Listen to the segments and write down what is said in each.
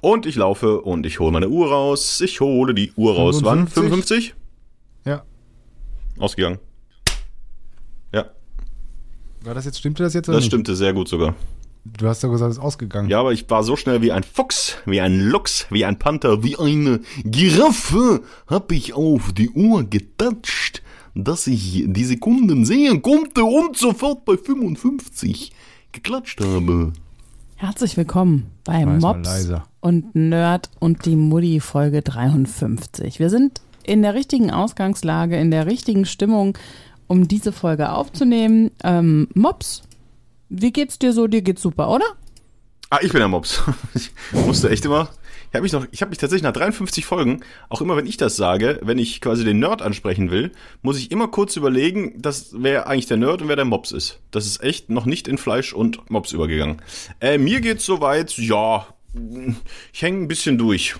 Und ich laufe und ich hole meine Uhr raus. Ich hole die Uhr raus. Wann? 55? Ja. Ausgegangen. Ja, War das jetzt, stimmte das jetzt oder das nicht? stimmte sehr gut sogar. Du hast doch gesagt, es ist ausgegangen. Ja, aber ich war so schnell wie ein Fuchs, wie ein Luchs, wie ein Panther, wie eine Giraffe, hab ich auf die Uhr getatscht, dass ich die Sekunden sehen konnte und sofort bei 55 geklatscht habe. Herzlich willkommen bei Mops und Nerd und die Mutti Folge 53. Wir sind in der richtigen Ausgangslage, in der richtigen Stimmung, um diese Folge aufzunehmen. Ähm, Mops, wie geht's dir so? Dir geht's super, oder? Ah, ich bin der Mops. Ich musste echt immer. Ich habe mich noch, ich habe mich tatsächlich nach 53 Folgen, auch immer wenn ich das sage, wenn ich quasi den Nerd ansprechen will, muss ich immer kurz überlegen, dass wer eigentlich der Nerd und wer der Mops ist. Das ist echt noch nicht in Fleisch und Mops übergegangen. Äh, mir geht's soweit, ja, ich hänge ein bisschen durch.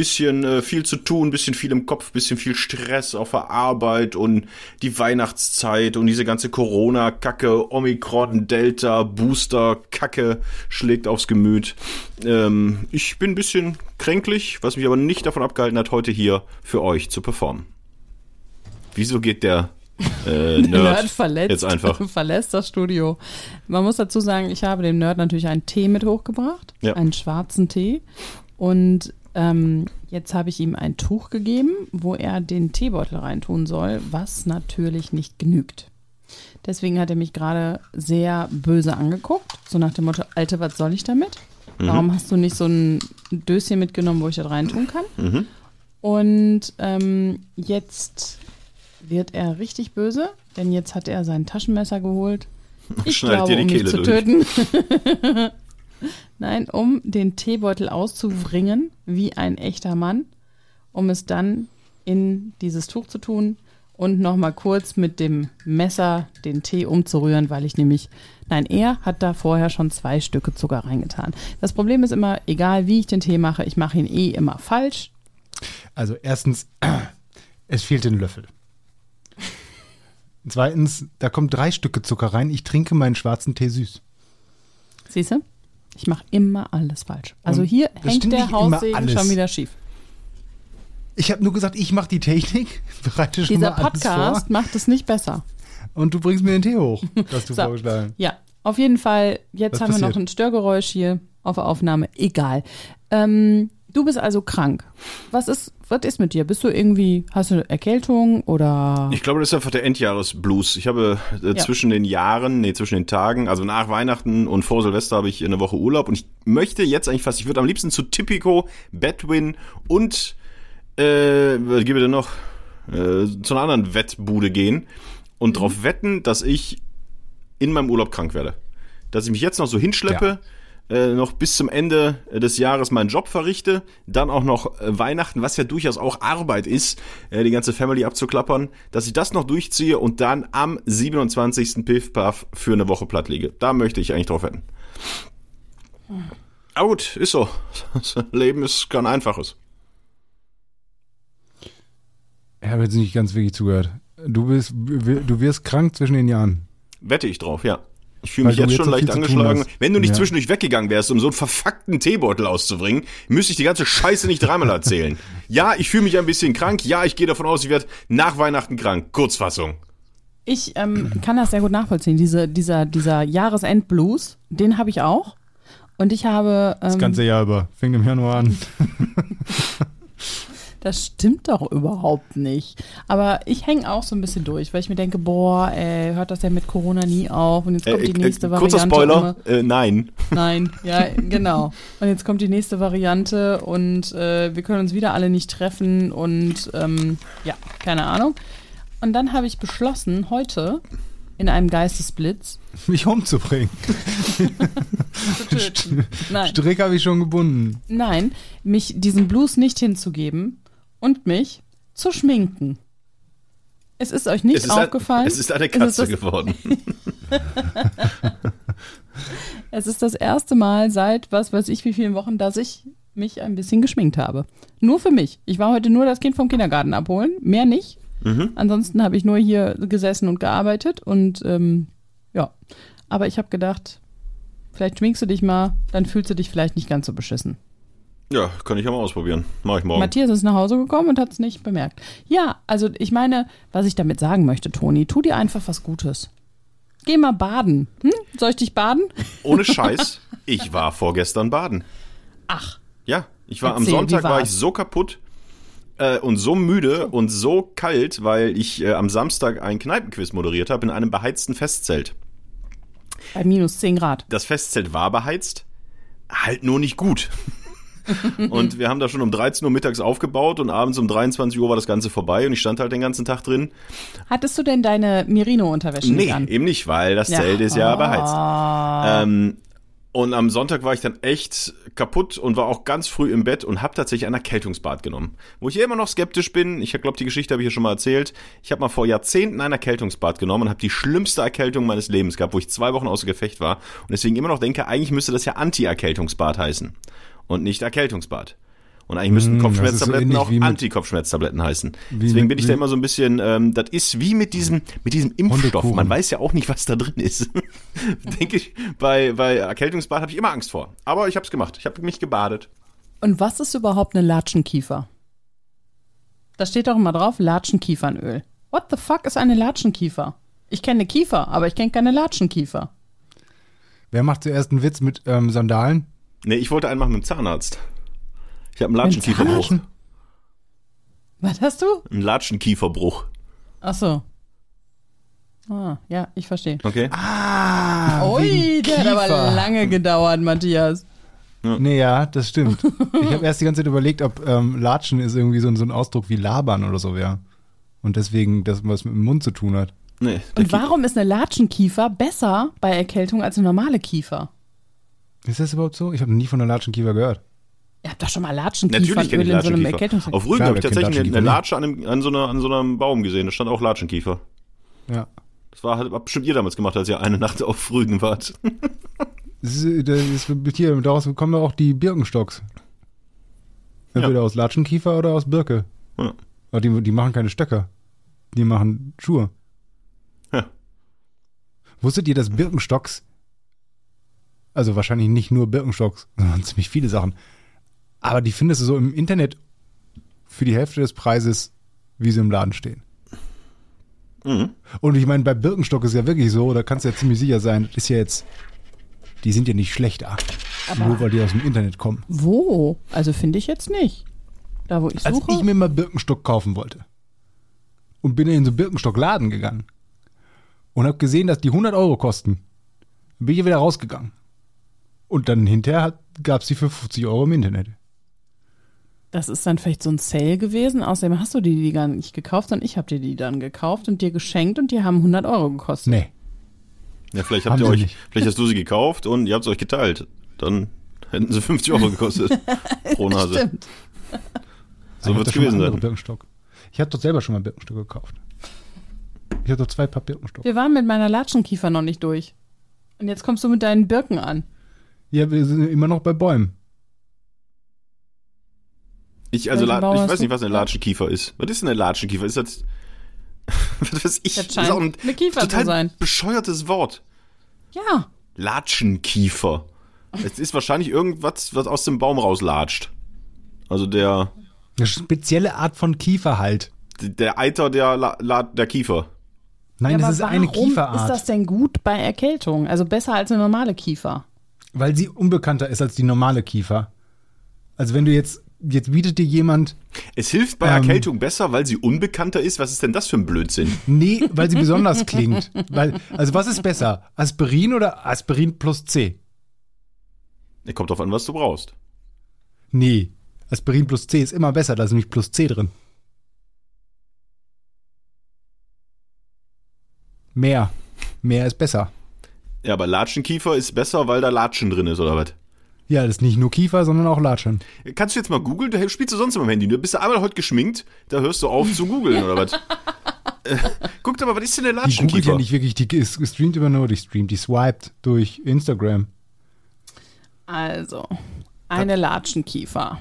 Bisschen äh, viel zu tun, bisschen viel im Kopf, bisschen viel Stress auf der Arbeit und die Weihnachtszeit und diese ganze Corona-Kacke, Omikron, Delta, Booster-Kacke schlägt aufs Gemüt. Ähm, ich bin ein bisschen kränklich, was mich aber nicht davon abgehalten hat, heute hier für euch zu performen. Wieso geht der äh, Nerd, verletzt, jetzt einfach? verlässt das Studio. Man muss dazu sagen, ich habe dem Nerd natürlich einen Tee mit hochgebracht, Ja. einen schwarzen Tee. Und ähm, jetzt habe ich ihm ein Tuch gegeben, wo er den Teebeutel reintun soll, was natürlich nicht genügt. Deswegen hat er mich gerade sehr böse angeguckt, so nach dem Motto, Alte, was soll ich damit? Warum hast du nicht so ein Döschen mitgenommen, wo ich das reintun kann? Mhm. Und ähm, jetzt wird er richtig böse, denn jetzt hat er sein Taschenmesser geholt. Ich Schneidet glaube, dir die um mich zu töten. Nein, um den Teebeutel auszubringen, wie ein echter Mann, um es dann in dieses Tuch zu tun und nochmal kurz mit dem Messer den Tee umzurühren, weil ich nämlich, nein, er hat da vorher schon zwei Stücke Zucker reingetan. Das Problem ist immer, egal wie ich den Tee mache, ich mache ihn eh immer falsch. Also erstens, es fehlt ein Löffel. Zweitens, da kommen drei Stücke Zucker rein. Ich trinke meinen schwarzen Tee süß. Siehst du? Ich mache immer alles falsch. Also Und hier hängt der Haussegen schon wieder schief. Ich habe nur gesagt, ich mache die Technik, bereite schon Dieser mal alles Podcast vor macht es nicht besser. und du bringst mir den Tee hoch, das du So. vorgeschlagen. Ja, auf jeden Fall. Jetzt Was haben wir passiert? noch ein Störgeräusch hier auf der Aufnahme. Egal. Ähm, du bist also krank. Was ist, was ist mit dir? Bist du irgendwie, hast du eine Erkältung oder? Ich glaube, das ist einfach der Endjahresblues. Ich habe äh, Ja. zwischen den Jahren, nee, zwischen den Tagen, also nach Weihnachten und vor Silvester habe ich eine Woche Urlaub und ich möchte jetzt eigentlich fast, ich würde am liebsten zu Tipico, Bedwin und äh, was gebe denn noch? Äh, zu einer anderen Wettbude gehen und darauf wetten, dass ich in meinem Urlaub krank werde. Dass ich mich jetzt noch so hinschleppe, äh, noch bis zum Ende des Jahres meinen Job verrichte, dann auch noch äh, Weihnachten, was ja durchaus auch Arbeit ist, äh, die ganze Family abzuklappern, dass ich das noch durchziehe und dann am 27. Piff Puff für eine Woche platt liege. Da möchte ich eigentlich drauf wetten. Aber gut, ist so. Das Leben ist kein einfaches. Ich habe jetzt nicht ganz wirklich zugehört. Du bist, du wirst krank zwischen den Jahren. Wette ich drauf, ja. Ich fühle mich jetzt jetzt schon leicht angeschlagen. Wenn du nicht Ja. zwischendurch weggegangen wärst, um so einen verfuckten Teebeutel auszubringen, müsste ich die ganze Scheiße nicht dreimal erzählen. ja, ich fühle mich ein bisschen krank. Ja, ich gehe davon aus, ich werde nach Weihnachten krank. Kurzfassung. Ich ähm, kann das sehr gut nachvollziehen. Diese, dieser, dieser Jahresendblues, den habe ich auch. Und ich habe. Ähm, Das ganze Jahr über. Fängt im Januar an. Das stimmt doch überhaupt nicht. Aber ich hänge auch so ein bisschen durch, weil ich mir denke, boah, ey, hört das ja mit Corona nie auf und jetzt kommt die nächste Variante. kurzer Spoiler, äh, nein. Nein, ja, genau. Und jetzt kommt die nächste Variante und äh, wir können uns wieder alle nicht treffen und ähm, ja, keine Ahnung. Und dann habe ich beschlossen, heute in einem Geistesblitz Mich umzubringen. zu töten. Nein, Strick habe ich schon gebunden. nein, mich diesem Blues nicht hinzugeben und mich zu schminken. Es ist euch nicht Es ist, ein, aufgefallen. es ist eine Es ist Katze das- geworden. Es ist das erste Mal seit was weiß ich wie vielen Wochen, dass ich mich ein bisschen geschminkt habe. Nur für mich. Ich war heute nur das Kind vom Kindergarten abholen, mehr nicht. Mhm. Ansonsten habe ich nur hier gesessen und gearbeitet und ähm, ja. Aber ich habe gedacht, vielleicht schminkst du dich mal, dann fühlst du dich vielleicht nicht ganz so beschissen. Ja, kann ich ja mal ausprobieren. Mach ich morgen. Matthias ist nach Hause gekommen und hat es nicht bemerkt. Ja, also ich meine, was ich damit sagen möchte, Toni, tu dir einfach was Gutes. Geh mal baden. Hm? Soll ich dich baden? Ohne Scheiß, ich war vorgestern baden. Ach, Ja, ich war am Erzähl, Sonntag wie war ich so kaputt äh, und so müde und so kalt, weil ich äh, am Samstag ein Kneipenquiz moderiert habe in einem beheizten Festzelt. bei minus 10 Grad. Das Festzelt war beheizt, halt nur nicht gut. und wir haben da schon um 13 Uhr mittags aufgebaut und abends um 23 Uhr war das Ganze vorbei und ich stand halt den ganzen Tag drin. Hattest du denn deine Merino-Unterwäsche Nee, an? eben nicht, weil das Zelt ist ja beheizt. Ähm, und am Sonntag war ich dann echt kaputt und war auch ganz früh im Bett und habe tatsächlich ein Erkältungsbad genommen. Wo ich immer noch skeptisch bin, ich glaube, die Geschichte habe ich hier schon mal erzählt. Ich habe mal vor Jahrzehnten ein Erkältungsbad genommen und habe die schlimmste Erkältung meines Lebens gehabt, wo ich zwei Wochen außer Gefecht war. Und deswegen immer noch denke, eigentlich müsste das ja Anti-Erkältungsbad heißen und nicht Erkältungsbad. Und eigentlich müssten so Kopfschmerztabletten ähnlich auch Anti-Kopfschmerztabletten heißen. Deswegen mit- bin ich da immer so ein bisschen, ähm, das ist wie mit diesem, mit diesem Impfstoff. Man weiß ja auch nicht, was da drin ist. Denke ich, bei, bei Erkältungsbad habe ich immer Angst vor. Aber ich habe es gemacht. Ich habe mich gebadet. Und was ist überhaupt eine Latschenkiefer? Da steht doch immer drauf, Latschenkiefernöl. What the fuck ist eine Latschenkiefer? Ich kenne Kiefer, aber ich kenne keine Latschenkiefer. Wer macht zuerst einen Witz mit ähm, Sandalen? Nee, ich wollte einen machen mit dem Zahnarzt. Ich habe einen Latschenkieferbruch. Was hast du? Einen Latschenkieferbruch. Ach so. Ah, ja, ich verstehe. Okay? Ah, Ui, der hat aber Kiefer. lange gedauert, Matthias. Nee, ja, das stimmt. Ich habe erst die ganze Zeit überlegt, ob ähm, Latschen ist irgendwie so, ein- so ein Ausdruck wie labern oder so wäre. Und deswegen das was mit dem Mund zu tun hat. Nee. Und warum ist eine Latschenkiefer besser bei Erkältung als eine normale Kiefer? Ist das überhaupt so? Ich habe nie von der Latschenkiefer gehört. Ihr habt doch schon mal Natürlich kenne ich in so einem Latschenkiefer. Auf Rügen habe ich tatsächlich eine, eine Latschenkiefer Latsche an, einem, an, so einer, an so einem Baum gesehen. Da stand auch Latschenkiefer. Ja. Das war hat bestimmt ihr damals gemacht, als ihr eine Nacht auf Rügen wart. Das ist, das ist hier, daraus kommen auch die Birkenstocks. Entweder Ja. aus Latschenkiefer oder aus Birke. Ja. Aber die, die machen keine Stöcker. Die machen Schuhe. Ja. Wusstet ihr, dass Birkenstocks, also wahrscheinlich nicht nur Birkenstocks, sondern ziemlich viele Sachen, aber die findest du so im Internet für die Hälfte des Preises, wie sie im Laden stehen. Mhm. Und ich meine, bei Birkenstock ist ja wirklich so, da kannst du ja ziemlich sicher sein, das ist ja jetzt, die sind ja nicht schlechter, nur weil die aus dem Internet kommen. Wo? Also finde ich jetzt nicht. Da, wo ich Als suche. ich mir mal Birkenstock kaufen wollte und bin in so einen Birkenstock-Laden gegangen und habe gesehen, dass die 100 Euro kosten, dann bin ich wieder rausgegangen. Und dann hinterher gab es die für 50 Euro im Internet. das ist dann vielleicht so ein Sale gewesen. Außerdem hast du die, die gar nicht gekauft, sondern ich habe dir die dann gekauft und dir geschenkt und die haben 100 Euro gekostet. Nee. Ja, vielleicht Haben habt ihr euch, nicht. vielleicht hast du sie gekauft und ihr habt es euch geteilt. Dann hätten sie 50 Euro gekostet. Pro Nase. Stimmt. So schon mal gewesen sein. Birkenstock. Ich habe doch selber schon mal Birkenstock gekauft. Ich habe doch zwei Paar Birkenstock. Wir waren mit meiner Latschenkiefer noch nicht durch. Und jetzt kommst du mit deinen Birken an. Ja, wir sind immer noch bei Bäumen. Ich, also, ich weiß du? nicht, was eine Latschenkiefer ist. Was ist denn eine Latschenkiefer? Ist das. was weiß ich? Das Das scheint ist auch ein eine Kiefer zu total sein. bescheuertes Wort. Ja. Latschenkiefer. Es ist wahrscheinlich irgendwas, was aus dem Baum rauslatscht. Also der, Eine spezielle Art von Kiefer halt. der Eiter der, La La der Kiefer. Nein, ja, das aber ist eine warum Kieferart. ist das denn gut bei Erkältung? Also besser als eine normale Kiefer. Weil sie unbekannter ist als die normale Kiefer. Also wenn du jetzt, jetzt bietet dir jemand, Es hilft bei Ähm. Erkältung besser, weil sie unbekannter ist. Was ist denn das für ein Blödsinn? nee, weil sie besonders klingt. Weil, also was ist besser? Aspirin oder Aspirin plus C? Kommt drauf an, was du brauchst. Nee, Aspirin plus C ist immer besser, da ist nämlich plus C drin. Mehr. Mehr ist besser. Ja, aber Latschenkiefer ist besser, weil da Latschen drin ist, oder was? Ja, das ist nicht nur Kiefer, sondern auch Latschen. Kannst du jetzt mal googeln? Da spielst du sonst immer am Handy. Du bist du einmal heute geschminkt, da hörst du auf zu googeln, oder was? Äh, Guckt aber, was ist denn der Die googelt Latschenkiefer? ja nicht wirklich, die ist- streamt über nur, die streamt, die swiped durch Instagram. Also, eine Latschenkiefer.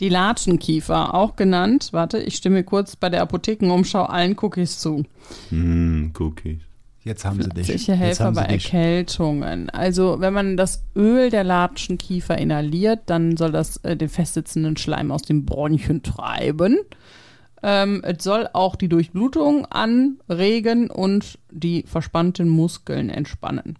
Die Latschenkiefer, auch genannt, warte, ich stimme kurz bei der Apothekenumschau allen Cookies zu. Hm, Cookies. Jetzt haben sie dich. Haben sie bei. Erkältungen. Also wenn man das Öl der Latschenkiefer inhaliert, dann soll das äh, den festsitzenden Schleim aus den Bronchien treiben. Ähm, es soll auch die Durchblutung anregen und die verspannten Muskeln entspannen.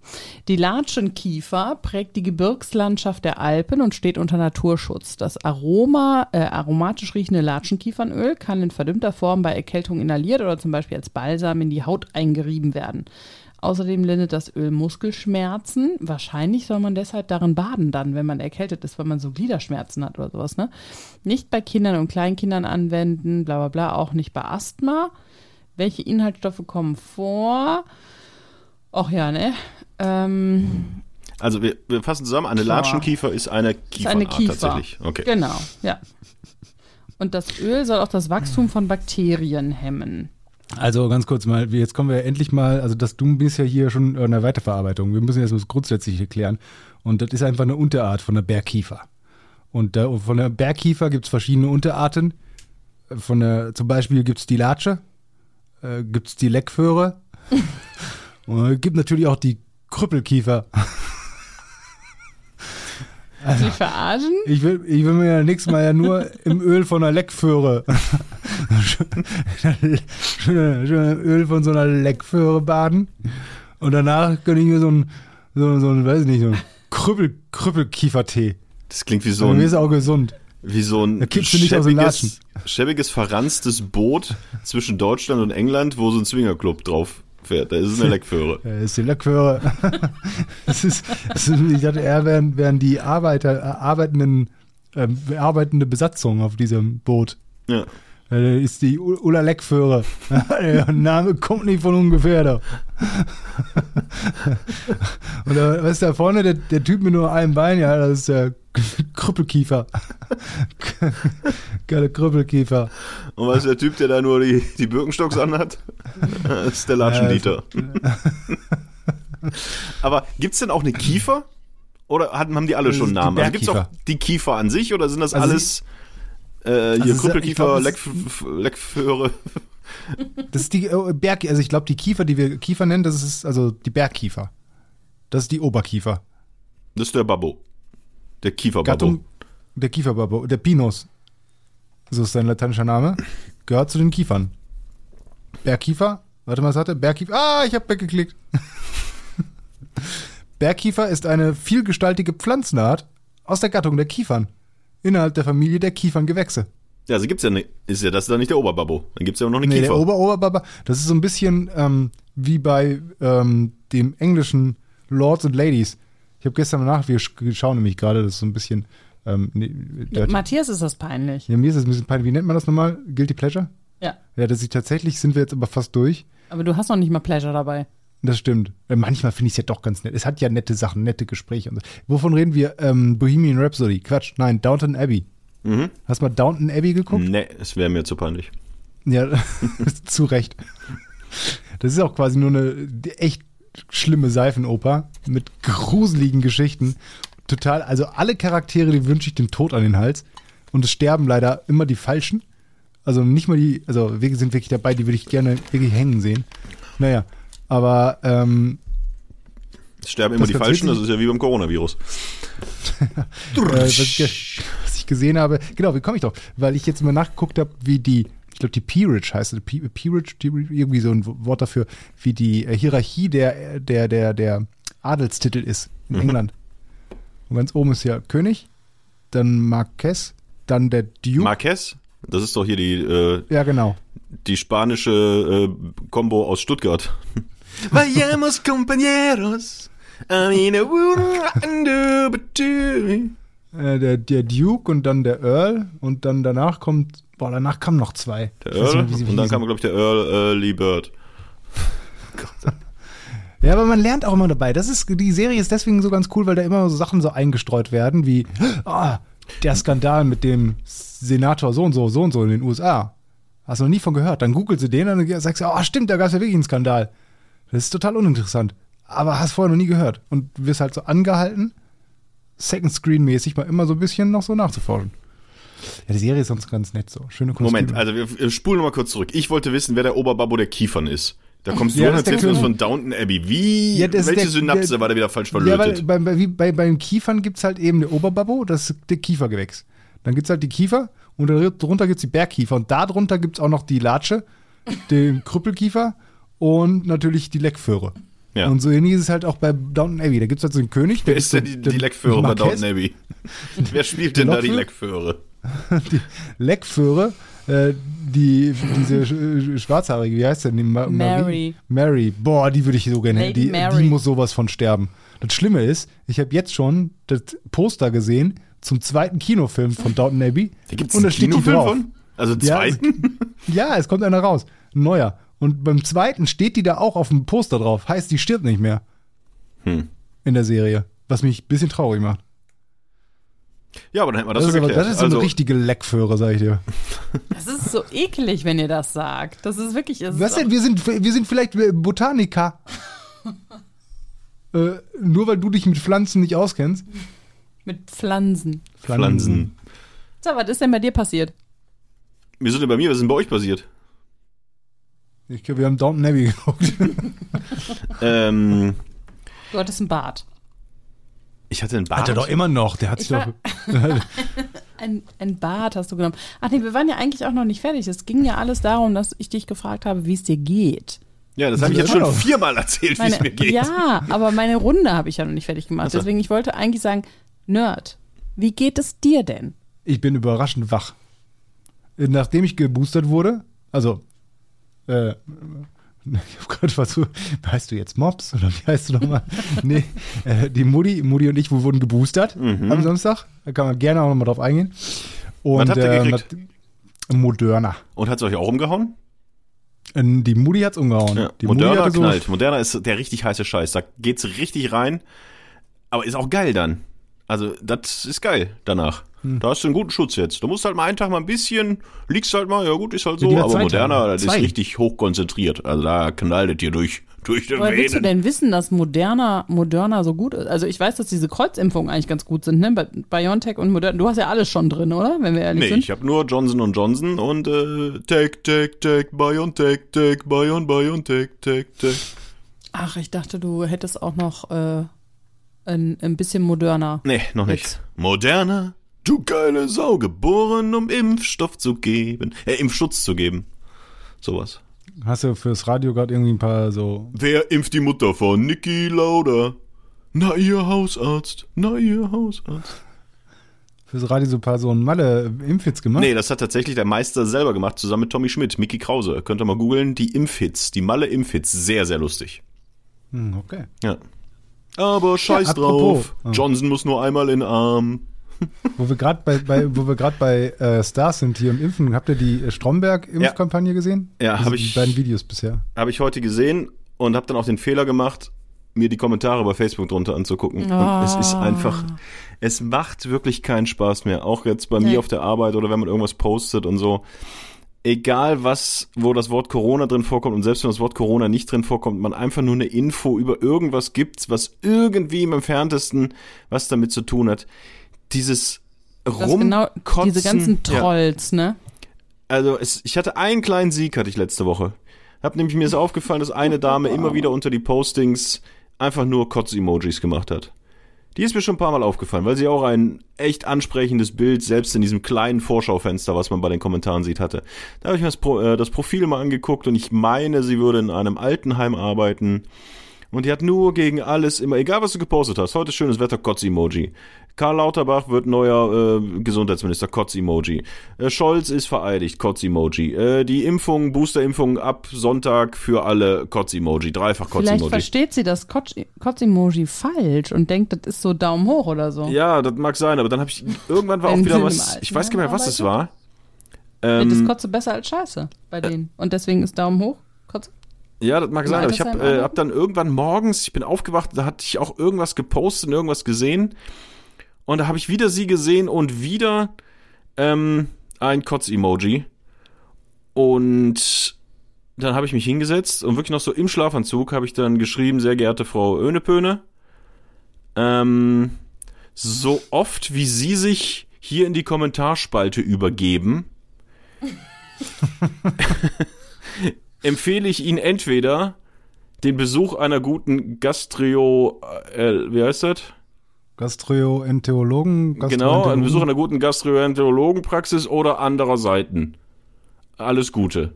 Die Latschenkiefer prägt die Gebirgslandschaft der Alpen und steht unter Naturschutz. Das Aroma, äh, aromatisch riechende Latschenkiefernöl kann in verdünnter Form bei Erkältung inhaliert oder zum Beispiel als Balsam in die Haut eingerieben werden. Außerdem lindert das Öl Muskelschmerzen. Wahrscheinlich soll man deshalb darin baden dann, wenn man erkältet ist, weil man so Gliederschmerzen hat oder sowas. Ne? Nicht bei Kindern und Kleinkindern anwenden, bla bla bla, auch nicht bei Asthma. Welche Inhaltsstoffe kommen vor? Ach ja, ne? Ähm, Also wir, wir fassen zusammen, eine Klar. Latschenkiefer ist eine ist Kiefernart eine Kiefer. tatsächlich. Okay. Genau, ja. Und das Öl soll auch das Wachstum von Bakterien hemmen. Also ganz kurz mal, jetzt kommen wir endlich mal, also das du bist ja hier schon in der Weiterverarbeitung. Wir müssen jetzt das Grundsätzliche klären. Und das ist einfach eine Unterart von der Bergkiefer. Und da, von der Bergkiefer gibt es verschiedene Unterarten. Von der, zum Beispiel gibt es die Latsche, äh, gibt es die Leckföhre und es gibt natürlich auch die Krüppelkiefer. Sie verarschen? Ich will, ich will mir ja nächstes Mal ja nur im Öl von einer Leckföhre. schön, schön Öl von so einer Leckföhre baden. Und danach gönne ich mir so ein, so, so ein, weiß ich nicht, so ein Krüppel, Krüppelkiefertee. Das klingt wie so So mir ein, ist auch gesund. wie so ein du schäbiges, schäbiges, verranstes Boot zwischen Deutschland und England, wo so ein Swingerclub drauf fährt. Da ist eine Leckföhre. Das ist die Leckföhre. das ist, das ist, ich dachte, eher wären, wären die Arbeiter, äh, arbeitenden, ähm, arbeitende Besatzung auf diesem Boot. Ja. Äh, ist die Ulla Leckföhre. Der Name kommt nicht von ungefähr da. Und da, was ist da vorne, der, der Typ mit nur einem Bein, ja, das ist der Krüppelkiefer. Geile Krüppelkiefer. Und was ist der Typ, der da nur die, die Birkenstocks anhat? Das ist der Latschendieter. Aber gibt's denn auch eine Kiefer? Oder haben die alle Das schon die Namen? Also gibt's auch Bergkiefer. die Kiefer an sich oder sind das Also alles äh, hier Also Krüppelkiefer, Leckföhre? Das ist die äh, Berg, also ich glaube, die Kiefer, die wir Kiefer nennen, das ist also die Bergkiefer. Das ist die Oberkiefer. Das ist der Babbo. Der Kieferbabbo. Gattung der Kieferbabbo, der Pinus. So ist sein lateinischer Name. Gehört zu den Kiefern. Bergkiefer, warte mal, was hat er? Bergkiefer, ah, ich habe weggeklickt. Bergkiefer ist eine vielgestaltige Pflanzenart aus der Gattung der Kiefern. Innerhalb der Familie der Kieferngewächse. Ja, also gibt's ja nicht. Ist ja, das ist dann nicht der Oberbabbo. Dann gibt's ja auch noch eine Nee, Kiefer. der Ober Oberbaba, das ist so ein bisschen ähm, wie bei ähm, dem englischen Lords and Ladies. Ich habe gestern nach, wir sch- schauen nämlich gerade, das ist so ein bisschen ähm, nee, dirty. Matthias ist das peinlich. ja, mir ist das ein bisschen peinlich. Wie nennt man das nochmal? Guilty Pleasure? Ja. Ja, das ist tatsächlich, sind wir jetzt aber fast durch. Aber du hast noch nicht mal Pleasure dabei. Das stimmt. Äh, Manchmal finde ich es ja doch ganz nett. Es hat ja nette Sachen, nette Gespräche und so. Wovon reden wir? Ähm, Bohemian Rhapsody. Quatsch, nein, Downton Abbey. Mhm. Hast du mal Downton Abbey geguckt? Nee, es wäre mir zu peinlich. Ja, zu Recht. Das ist auch quasi nur eine echt schlimme Seifenoper mit gruseligen Geschichten. Total, also alle Charaktere, die wünsche ich den Tod an den Hals. Und es sterben leider immer die Falschen. Also nicht mal die, also wir sind wirklich dabei, die würde ich gerne wirklich hängen sehen. Naja, aber ähm, Es sterben immer die Falschen, das ist ja wie beim Coronavirus. äh, was, ich, was ich gesehen habe, genau, wie komme ich doch? Weil ich jetzt mal nachgeguckt habe, wie die, ich glaube, die Peerage heißt es, Pe- Peerage, irgendwie so ein Wort dafür, wie die äh, Hierarchie der, der, der, der Adelstitel ist in Mhm. England. Und ganz oben ist ja König, dann Marquess, dann der Duke. Marquez? Das ist doch hier die, äh, ja, genau. die spanische äh, Combo aus Stuttgart. Vayamos compañeros. but two. Äh, der, der Duke und dann der Earl und dann danach kommt, boah, danach kamen noch zwei. Der Ich Earl nicht, wie sie und dann kam, glaube ich, der Earl äh, Lee Bird. Ja, aber man lernt auch immer dabei. Das ist, die Serie ist deswegen so ganz cool, weil da immer so Sachen so eingestreut werden, wie ah, der Skandal mit dem Senator so und so, so und so in den USA. Hast du noch nie von gehört. Dann googelst du den und dann sagst du, oh, stimmt, da gab es ja wirklich einen Skandal. Das ist total uninteressant. Aber hast vorher noch nie gehört. Und wirst halt so angehalten, Second Screen-mäßig mal immer so ein bisschen noch so nachzuforschen. Ja, die Serie ist sonst ganz nett so. Schöne Kostüme. Moment, also wir, spulen noch mal kurz zurück. Ich wollte wissen, wer der Oberbabbo der Kiefern ist. Da kommst du Ja, und erzählst uns von Downton Abbey. Wie, Ja, welche der- Synapse der- war da wieder falsch Ja, weil verlötet? bei, bei, wie bei, beim Kiefern gibt's halt eben der Oberbabbo, das ist der Kiefergewächs. Dann gibt's halt die Kiefer und darunter gibt's die Bergkiefer und darunter gibt's auch noch die Latsche, den Krüppelkiefer und natürlich die Leckföhre. Ja. Und so ähnlich ist es halt auch bei Downton Abbey. Da gibt's halt so einen König. Wer der ist denn die, die Leckföhre bei Downton Abbey? Wer spielt denn da die Lokführer? Leckföre? Leckföhre, äh, die, diese sch- schwarzhaarige, wie heißt denn die? Ma Mary. Mary. Boah, die würde ich so gerne. Die, die muss sowas von sterben. Das Schlimme ist, ich habe jetzt schon das Poster gesehen zum zweiten Kinofilm von Downton Abbey. Da gibt's Und da einen steht die Kinofilm drauf. von? Also einen Ja, zweiten? Ja, es kommt einer raus. Ein neuer. Und beim zweiten steht die da auch auf dem Poster drauf. Heißt, die stirbt nicht mehr Hm. in der Serie. Was mich ein bisschen traurig macht. Ja, aber dann hätten wir das, Das, so ist, aber, das ist so also, eine richtige Leckföhre, sag ich dir. Das ist so eklig, wenn ihr das sagt. Das ist wirklich. Es Was ist denn? Wir sind, wir sind vielleicht äh, Botaniker. äh, nur weil du dich mit Pflanzen nicht auskennst. Mit Pflanzen. Pflanzen. So, was ist denn bei dir passiert? Wieso denn bei mir? Was ist denn bei euch passiert? Ich glaube, wir haben Downton Abbey geguckt. Ähm, Du hattest einen Bart. ich hatte einen Bart. Hat er doch immer noch. Der hat sich Ich doch. Ein, ein Bart hast du genommen. Ach nee, wir waren ja eigentlich auch noch nicht fertig. Es ging ja alles darum, dass ich dich gefragt habe, wie es dir geht. Ja, das habe ich jetzt Ja. schon viermal erzählt, wie es mir geht. Ja, aber meine Runde habe ich ja noch nicht fertig gemacht. Ach so. Deswegen, ich wollte eigentlich sagen, Nerd, wie geht es dir denn? Ich bin überraschend wach. Nachdem ich geboostert wurde, also, äh, ich hab gerade versucht, heißt du jetzt Mops oder wie heißt du nochmal? nee, äh, die Mutti, Mutti und ich, wir wurden geboostert am Samstag. Da kann man gerne auch nochmal drauf eingehen. Und, Mhm. Was habt ihr äh, gekriegt? Moderna. Und hat es euch auch umgehauen? Äh, Die Mutti hat's umgehauen. Ja. Die Moderna so- knallt. Moderna ist der richtig heiße Scheiß. Da geht's richtig rein. Aber ist auch geil dann. Also, das ist geil danach. Hm. Da hast du einen guten Schutz jetzt. Du musst halt mal einen Tag mal ein bisschen, liegst halt mal, ja gut, ist halt Ja, so. hat aber zwei Moderna, Tage. das ist richtig hoch konzentriert. Also da knallt es dir durch, durch den Woher willst du Venen. denn wissen, dass Moderna, Moderna so gut ist? Also ich weiß, dass diese Kreuzimpfungen eigentlich ganz gut sind, ne? Bei BioNTech und Moderna. Du hast ja alles schon drin, oder? Wenn wir ehrlich Nee, sind. ich habe nur Johnson Johnson und äh, Tech, Tech, Tech, BioNTech, Tech, Bion, BioNTech, Tech, Tech. Ach, ich dachte, du hättest auch noch äh, ein, ein bisschen Moderna. Nee, noch nicht. Jetzt. Du geile Sau, geboren, um Impfstoff zu geben. Äh, Impfschutz zu geben. Sowas. Hast du fürs Radio gerade irgendwie ein paar so. Wer impft die Mutter von Niki Lauda? Na, ihr Hausarzt. Na, ihr Hausarzt. Fürs Radio so ein paar so ein Malle-Impfhits gemacht? Nee, das hat tatsächlich der Meister selber gemacht, zusammen mit Tommy Schmidt, Mickey Krause. Könnt ihr mal googeln, die Impfhits, die Malle Impfhits. Sehr, sehr lustig. Hm, okay. Ja. Aber scheiß Ja, drauf. Ah. Johnson muss nur einmal in Arm. Wo wir gerade bei, bei, wo wir gerade bei äh, Stars sind hier im Impfen, habt ihr die äh, Stromberg-Impfkampagne gesehen? Ja, Das hab sind ich- Die beiden Videos bisher. Habe ich heute gesehen und habe dann auch den Fehler gemacht, mir die Kommentare bei Facebook drunter anzugucken. Und es ist einfach, es macht wirklich keinen Spaß mehr. Auch jetzt bei Nee. mir auf der Arbeit oder wenn man irgendwas postet und so. Egal was, wo das Wort Corona drin vorkommt und selbst wenn das Wort Corona nicht drin vorkommt, man einfach nur eine Info über irgendwas gibt, was irgendwie im entferntesten was damit zu tun hat. Dieses Das genau diese ganzen Ja. Trolls, ne? Also es, ich hatte einen kleinen Sieg, hatte ich letzte Woche. Hab nämlich mir ist aufgefallen, dass eine Dame immer wieder unter die Postings einfach nur Kotz-Emojis gemacht hat. Die ist mir schon ein paar Mal aufgefallen, weil sie auch ein echt ansprechendes Bild selbst in diesem kleinen Vorschaufenster, was man bei den Kommentaren sieht, hatte. Da habe ich mir das, Pro, äh, das Profil mal angeguckt und ich meine, sie würde in einem Altenheim arbeiten. Und die hat nur gegen alles immer, egal was du gepostet hast, heute schönes Wetter, Kotz-Emoji. Karl Lauterbach wird neuer äh, Gesundheitsminister, Kotz-Emoji. Äh, Scholz ist vereidigt, Kotz-Emoji. Äh, die Impfung, Booster-Impfung ab Sonntag für alle, Kotz-Emoji. Dreifach Vielleicht Kotz-Emoji. versteht sie das Kotz- Kotz-Emoji falsch und denkt, das ist so Daumen hoch oder so. Ja, das mag sein, aber dann habe ich, irgendwann war auch wieder was, ich weiß gar nicht mehr, was es war. Wird das Ähm, Kotze besser als Scheiße bei denen. Und deswegen ist Daumen hoch. Kotze. Ja, das mag sein, aber ich habe äh, hab dann irgendwann morgens, ich bin aufgewacht, da hatte ich auch irgendwas gepostet und irgendwas gesehen. Und da habe ich wieder sie gesehen und wieder ähm, ein Kotz-Emoji. Und dann habe ich mich hingesetzt und wirklich noch so im Schlafanzug habe ich dann geschrieben, sehr geehrte Frau Önepöne, ähm, so oft wie Sie sich hier in die Kommentarspalte übergeben, empfehle ich Ihnen entweder den Besuch einer guten Gastrio, äh, wie heißt das? Gastroenterologen. Genau, Gastroenterologen. ein Besuch einer guten Gastroenterologenpraxis oder anderer Seiten. Alles Gute.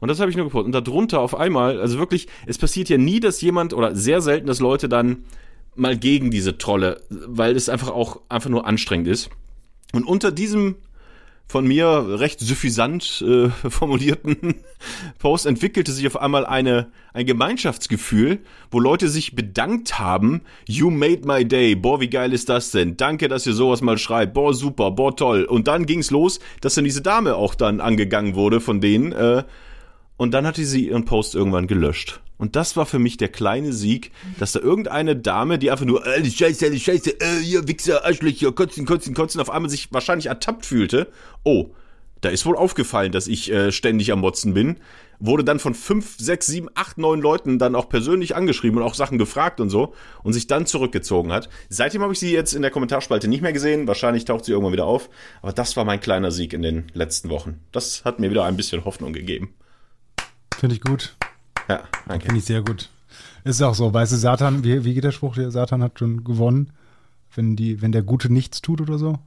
Und das habe ich nur gepostet. Und darunter auf einmal, also wirklich, es passiert ja nie, dass jemand oder sehr selten, dass Leute dann mal gegen diese Trolle, weil es einfach auch einfach nur anstrengend ist. Und unter diesem von mir recht suffisant äh, formulierten Post entwickelte sich auf einmal eine, ein Gemeinschaftsgefühl, wo Leute sich bedankt haben. You made my day. Boah, wie geil ist das denn? Danke, dass ihr sowas mal schreibt. Boah, super. Boah, toll. Und dann ging's los, dass dann diese Dame auch dann angegangen wurde von denen. Äh, und dann hatte sie ihren Post irgendwann gelöscht. Und das war für mich der kleine Sieg, dass da irgendeine Dame, die einfach nur, äh, Scheiße, die Scheiße, äh, ihr Wichser, Arschlöcher, kotzen, kotzen, kotzen, auf einmal sich wahrscheinlich ertappt fühlte. Oh, da ist wohl aufgefallen, dass ich äh, ständig am Motzen bin. Wurde dann von fünf, sechs, sieben, acht, neun Leuten dann auch persönlich angeschrieben und auch Sachen gefragt und so und sich dann zurückgezogen hat. Seitdem habe ich sie jetzt in der Kommentarspalte nicht mehr gesehen. Wahrscheinlich taucht sie irgendwann wieder auf. Aber das war mein kleiner Sieg in den letzten Wochen. Das hat mir wieder ein bisschen Hoffnung gegeben. Finde ich gut. Ja, danke. Finde ich sehr gut. Ist auch so, weißt du, Satan, wie, wie geht der Spruch? Der Satan hat schon gewonnen, wenn, die, wenn der Gute nichts tut oder so?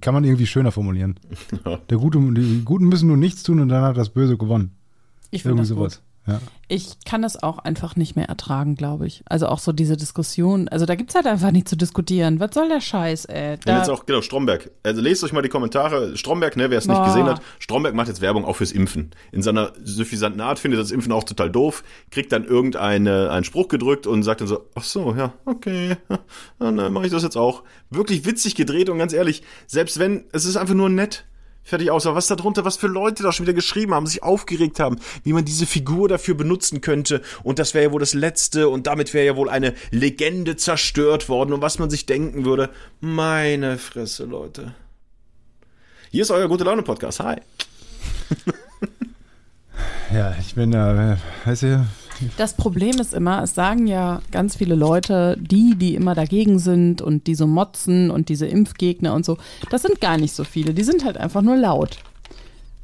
Kann man irgendwie schöner formulieren. Ja. Der Gute, die Guten müssen nur nichts tun und dann hat das Böse gewonnen. Ich finde Irgendwie das sowas. gut. Ja. Ich kann das auch einfach nicht mehr ertragen, glaube ich. Also auch so diese Diskussion. Also da gibt's halt einfach nicht zu diskutieren. Was soll der Scheiß, ey? Und Da, jetzt auch, genau, Stromberg. Also lest euch mal die Kommentare. Stromberg, ne, wer es nicht gesehen hat, Stromberg macht jetzt Werbung auch fürs Impfen. In seiner suffisanten Art findet das Impfen auch total doof, kriegt dann irgendeinen einen Spruch gedrückt und sagt dann so, ach so, ja, okay, dann äh, mache ich das jetzt auch. Wirklich witzig gedreht und ganz ehrlich, selbst wenn, es ist einfach nur nett. Fertig aus. Aber was da drunter, was für Leute da schon wieder geschrieben haben, sich aufgeregt haben, wie man diese Figur dafür benutzen könnte. Und das wäre ja wohl das Letzte und damit wäre ja wohl eine Legende zerstört worden und was man sich denken würde. Meine Fresse, Leute. Hier ist euer gute Laune Podcast. Hi. ja, ich bin äh, weißt du, das Problem ist immer, es sagen ja ganz viele Leute, die, die immer dagegen sind und die so motzen und diese Impfgegner und so, das sind gar nicht so viele. Die sind halt einfach nur laut.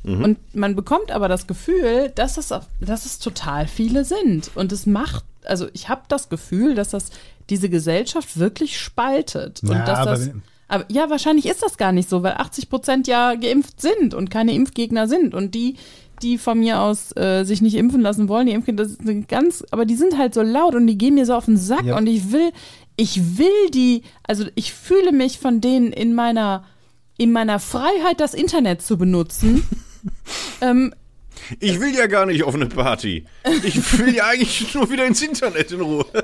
Und man bekommt aber das Gefühl, dass es, dass es total viele sind. Und es macht, also ich habe das Gefühl, dass das diese Gesellschaft wirklich spaltet. Und Ja, dass aber das, aber ja, wahrscheinlich ist das gar nicht so, weil 80 Prozent ja geimpft sind und keine Impfgegner sind. Und die, die von mir aus äh, sich nicht impfen lassen wollen, die Impfgegner, das ist eine ganz, aber die sind halt so laut und die gehen mir so auf den Sack Ja. und ich will, ich will die, also ich fühle mich von denen in meiner, in meiner Freiheit, das Internet zu benutzen. ähm, Ich will ja gar nicht auf eine Party. Ich will ja eigentlich nur wieder ins Internet in Ruhe.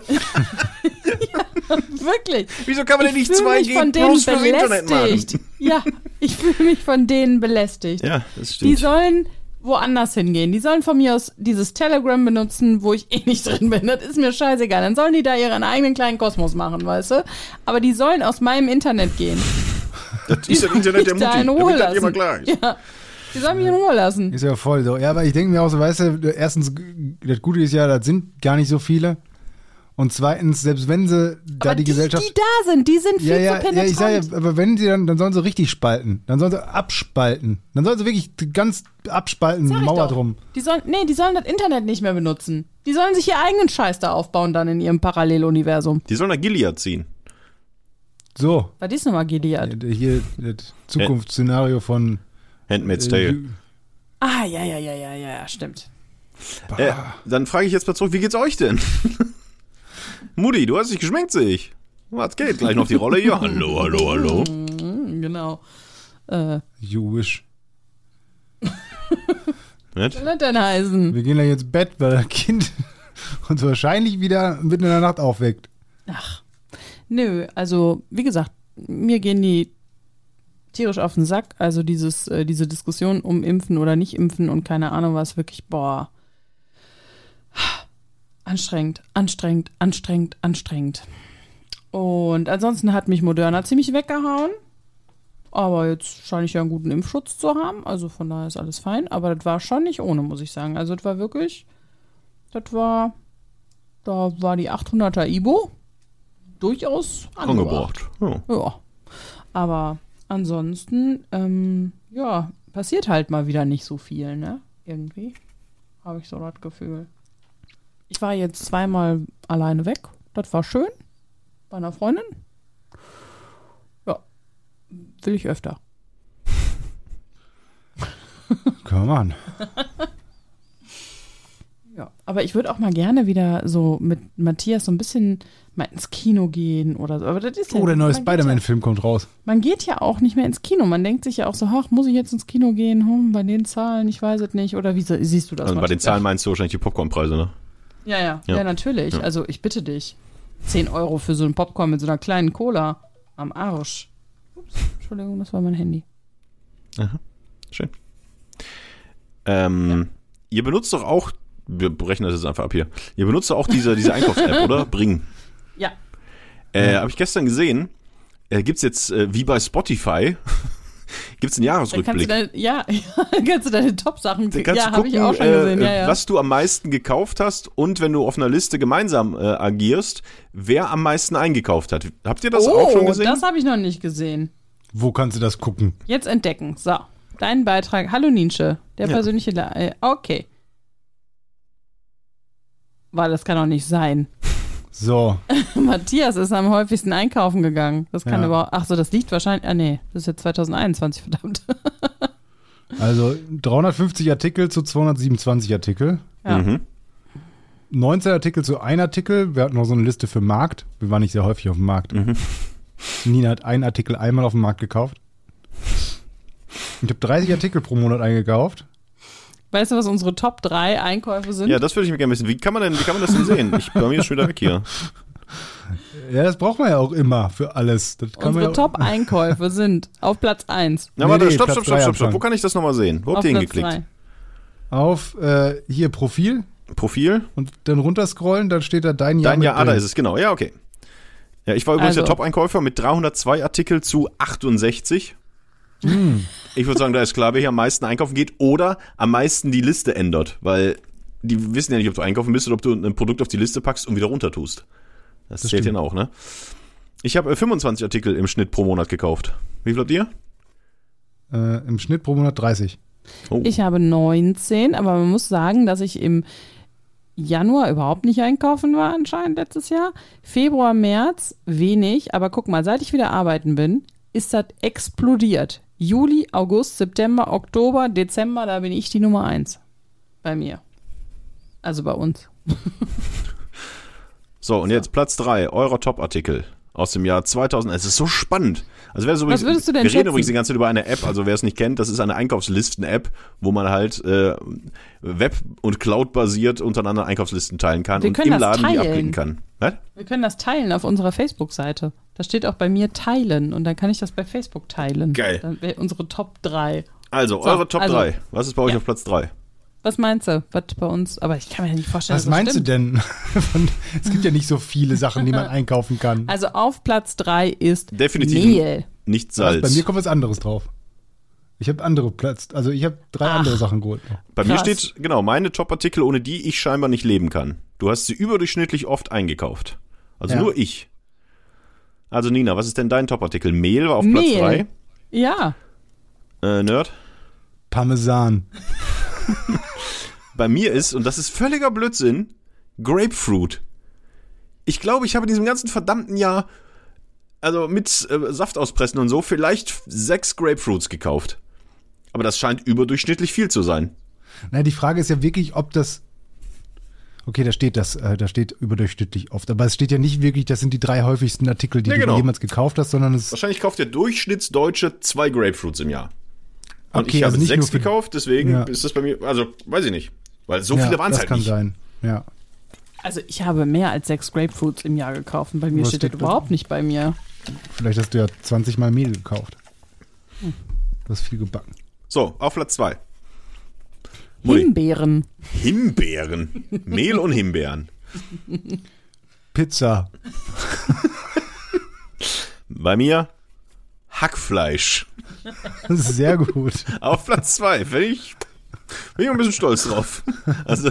wirklich. Wieso kann man denn Ich nicht fühle mich 2G von denen plus fürs Internet machen? belästigt. Ja, ich fühle mich von denen belästigt. Ja, das Die stimmt. sollen woanders hingehen. Die sollen von mir aus dieses Telegram benutzen, wo ich eh nicht drin bin. Das ist mir scheißegal. Dann sollen die da ihren eigenen kleinen Kosmos machen, weißt du? Aber die sollen aus meinem Internet gehen. Das ist das Internet der Mich da Mutti. in Da Ruhe das immer lassen. klar. Ja, die sollen mich in Ruhe lassen. ist ja voll so. Ja, aber ich denke mir auch so, weißt du, erstens, das Gute ist ja, das sind gar nicht so viele. Und zweitens, selbst wenn sie da Aber die, Gesellschaft. die da sind, die sind viel ja, ja, zu ja, penetrant. ich sage ja, aber wenn sie dann, dann sollen sie richtig spalten. Dann sollen sie abspalten. Dann sollen sie wirklich ganz abspalten, Mauer drum. Die sollen, nee, die sollen das Internet nicht mehr benutzen. Die sollen sich ihr eigenen Scheiß da aufbauen dann in ihrem Paralleluniversum. Die sollen nach Gilead ziehen. So, Was ist nochmal Gilead? hier das Zukunftsszenario von Handmaid's äh, Tale. Ah, ja, ja, ja, ja, ja, ja, stimmt. Äh, dann frage ich jetzt mal zurück, wie geht's euch denn? Mutti, du hast dich geschminkt, sehe ich. Was geht? Gleich noch die Rolle hier. Hallo, hallo, hallo. Hm, Genau. Äh, Jewish. Nicht? was soll das denn heißen? Wir gehen ja jetzt Bett, weil das Kind uns wahrscheinlich wieder mitten in der Nacht aufweckt. Ach, nö, also wie gesagt, mir gehen die tierisch auf den Sack. Also dieses, äh, diese Diskussion um Impfen oder nicht Impfen und keine Ahnung was, wirklich, boah. Anstrengend, anstrengend, anstrengend, anstrengend. Und ansonsten hat mich Moderna ziemlich weggehauen. Aber jetzt scheine ich ja einen guten Impfschutz zu haben. Also von daher ist alles fein. Aber das war schon nicht ohne, muss ich sagen. Also das war wirklich, das war, da war die 800er Ibo durchaus angebracht. Angebracht. Ja. Ja. Aber ansonsten, ähm, ja, passiert halt mal wieder nicht so viel, ne? Irgendwie. habe ich so das Gefühl. Ich war jetzt zweimal alleine weg. Das war schön. Bei einer Freundin. Ja. Will ich öfter. Können wir machen. Ja. Aber ich würde auch mal gerne wieder so mit Matthias so ein bisschen mal ins Kino gehen oder so. Aber das ist ja. Oh, der neue Spider-Man-Film kommt raus. Ja, man geht ja auch nicht mehr ins Kino. Man denkt sich ja auch so, ach, muss ich jetzt ins Kino gehen? Hm, bei den Zahlen, ich weiß es nicht. Oder wie siehst du das? Also bei den? Zahlen meinst du wahrscheinlich die Popcornpreise, ne? Ja, ja, Ja. ja, natürlich. Ja. Also ich bitte dich. 10 Euro für so einen Popcorn mit so einer kleinen Cola am Arsch. Ups, Entschuldigung, das war mein Handy. Schön. Ähm, ihr benutzt doch auch, wir brechen das jetzt einfach ab hier. Ihr benutzt doch auch diese, diese Einkaufs-App, oder? Bring. Ja. Äh, Habe ich gestern gesehen. Äh, gibt's jetzt, äh, wie bei Spotify, gibt's einen Dann kannst du Jahresrückblick. deine, ja, dann kannst du deine Top-Sachen Ja, du habe ich gucken, auch schon gesehen. äh, Ja, ja. was du am meisten gekauft hast und wenn du auf einer Liste gemeinsam äh, agierst, wer am meisten eingekauft hat. Habt ihr das oh, auch schon gesehen? das habe ich noch nicht gesehen. Wo kannst du das gucken? Jetzt entdecken. So, dein Beitrag. Hallo Ninsche, der Ja. persönliche. Le äh, okay. Weil das kann doch nicht sein. So, Matthias ist am häufigsten einkaufen gegangen. Das kann Ja. überhaupt. Ach so, das liegt wahrscheinlich. Ah, nee, das ist jetzt 2021, verdammt. also 350 Artikel zu 227 Artikel. Ja. Mhm. 19 Artikel zu ein Artikel. Wir hatten noch so eine Liste für Markt. Wir waren nicht sehr häufig auf dem Markt. Mhm. Nina hat einen Artikel einmal auf dem Markt gekauft. Ich habe 30 Artikel pro Monat eingekauft. Weißt du, was unsere Top 3 Einkäufe sind? Ja, das würde ich mir gerne wissen. Wie kann man denn, wie kann man das denn sehen? Ich, bei mir ist schon wieder weg hier. Ja, das braucht man ja auch immer für alles. Das kann unsere ja, Top-Einkäufe sind auf Platz 1. Na, Nee, warte, nee, stopp, stopp, stopp, drei stopp, stopp. Wo kann ich das nochmal sehen? Wo Auf habt ihr hingeklickt? 3. auf äh, hier Profil Profil? und dann runterscrollen, dann steht da dein Jahr. Dein Jahr, ah, da ist es, genau. Ja, okay. Ja, ich war übrigens Also. der Top-Einkäufer mit 302 Artikel zu 68. Hm. Ich würde sagen, da ist klar, wer hier am meisten einkaufen geht oder am meisten die Liste ändert, weil die wissen ja nicht, ob du einkaufen bist oder ob du ein Produkt auf die Liste packst und wieder runter tust. Das, Das zählt ja auch, ne? Ich habe äh, 25 Artikel im Schnitt pro Monat gekauft. Wie viel habt ihr? Äh, Im Schnitt pro Monat 30. Oh. Ich habe 19, aber man muss sagen, dass ich im Januar überhaupt nicht einkaufen war, anscheinend letztes Jahr. Februar, März wenig, aber guck mal, seit ich wieder arbeiten bin, ist das explodiert. Juli, August, September, Oktober, Dezember, da bin ich die Nummer 1. Bei mir. Also bei uns. So, und jetzt Platz 3, eurer Top-Artikel aus dem Jahr 2000. Es ist so spannend. Also wer so Was würdest du denn Wir reden schätzen? übrigens die ganze Zeit über eine App, also wer es nicht kennt, das ist eine Einkaufslisten-App, wo man halt äh, Web- und Cloud-basiert untereinander Einkaufslisten teilen kann Wir und können im das Laden die teilen. abklicken kann. Was? Wir können das teilen auf unserer Facebook-Seite. Da steht auch bei mir teilen und dann kann ich das bei Facebook teilen. Geil. Dann wäre unsere Top 3. Also, So, eure Top also- 3. Was ist bei euch Ja. auf Platz 3? Was meinst du? Was bei uns? Aber ich kann mir nicht vorstellen, Was das meinst stimmt. du denn? Von- es gibt ja nicht so viele Sachen, die man einkaufen kann. Also auf Platz 3 ist Definitiv Mehl. nicht Was, Salz. bei mir kommt was anderes drauf. Ich habe andere Platz, also ich habe drei Ach. andere Sachen geholt. Bei mir Krass. steht, genau, meine Top-Artikel, ohne die ich scheinbar nicht leben kann. Du hast sie überdurchschnittlich oft eingekauft. Also Ja. nur ich. Also Nina, was ist denn dein Top-Artikel? Mehl war auf Platz Mehl. 3. Ja. Äh, Nerd? Parmesan. Bei mir ist, und das ist völliger Blödsinn, Grapefruit. Ich glaube, ich habe in diesem ganzen verdammten Jahr, also mit äh, Saft auspressen und so, vielleicht sechs Grapefruits gekauft. Aber das scheint überdurchschnittlich viel zu sein. Na, die Frage ist ja wirklich, ob das. Okay, da steht das, äh, da steht überdurchschnittlich oft, aber es steht ja nicht wirklich, das sind die drei häufigsten Artikel, die Ja, du genau. jemals gekauft hast, sondern es Wahrscheinlich kauft der Durchschnittsdeutsche zwei Grapefruits im Jahr. Und Okay, ich habe also nicht sechs gekauft, deswegen Ja. ist das bei mir, also weiß ich nicht. Weil so ja, viele waren es das halt kann nicht. sein. Ja. Also ich habe mehr als sechs Grapefruits im Jahr gekauft. Bei mir Was steht das überhaupt nicht bei mir. Vielleicht hast du ja 20 Mal Mehl gekauft. Du hast viel gebacken. So, auf Platz zwei. Mutti. Himbeeren. Himbeeren. Mehl und Himbeeren. Pizza. Bei mir Hackfleisch. Das sehr gut. Auf Platz zwei. Bin ich, bin ich ein bisschen stolz drauf. Also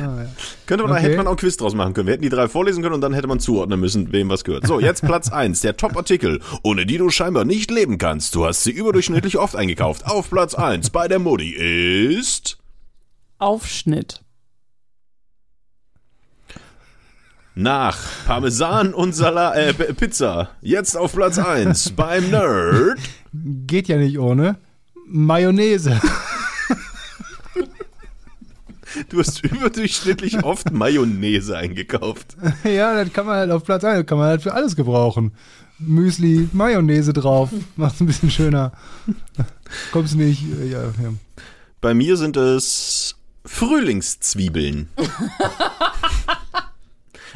Ah, ja. könnte man, da Okay. hätte man auch ein Quiz draus machen können. Wir hätten die drei vorlesen können und dann hätte man zuordnen müssen, wem was gehört. So, jetzt Platz eins. Der Top-Artikel, ohne die du scheinbar nicht leben kannst. Du hast sie überdurchschnittlich oft eingekauft. Auf Platz eins bei der Mutti ist Aufschnitt. Nach Parmesan und Salat, äh, Pizza. Jetzt auf Platz 1 beim Nerd. Geht ja nicht ohne. Mayonnaise. Du hast überdurchschnittlich oft Mayonnaise eingekauft. ja, das kann man halt auf Platz 1, kann man halt für alles gebrauchen. Müsli, Mayonnaise drauf, macht's ein bisschen schöner. Kommst nicht, äh, ja, ja. Bei mir sind es Frühlingszwiebeln.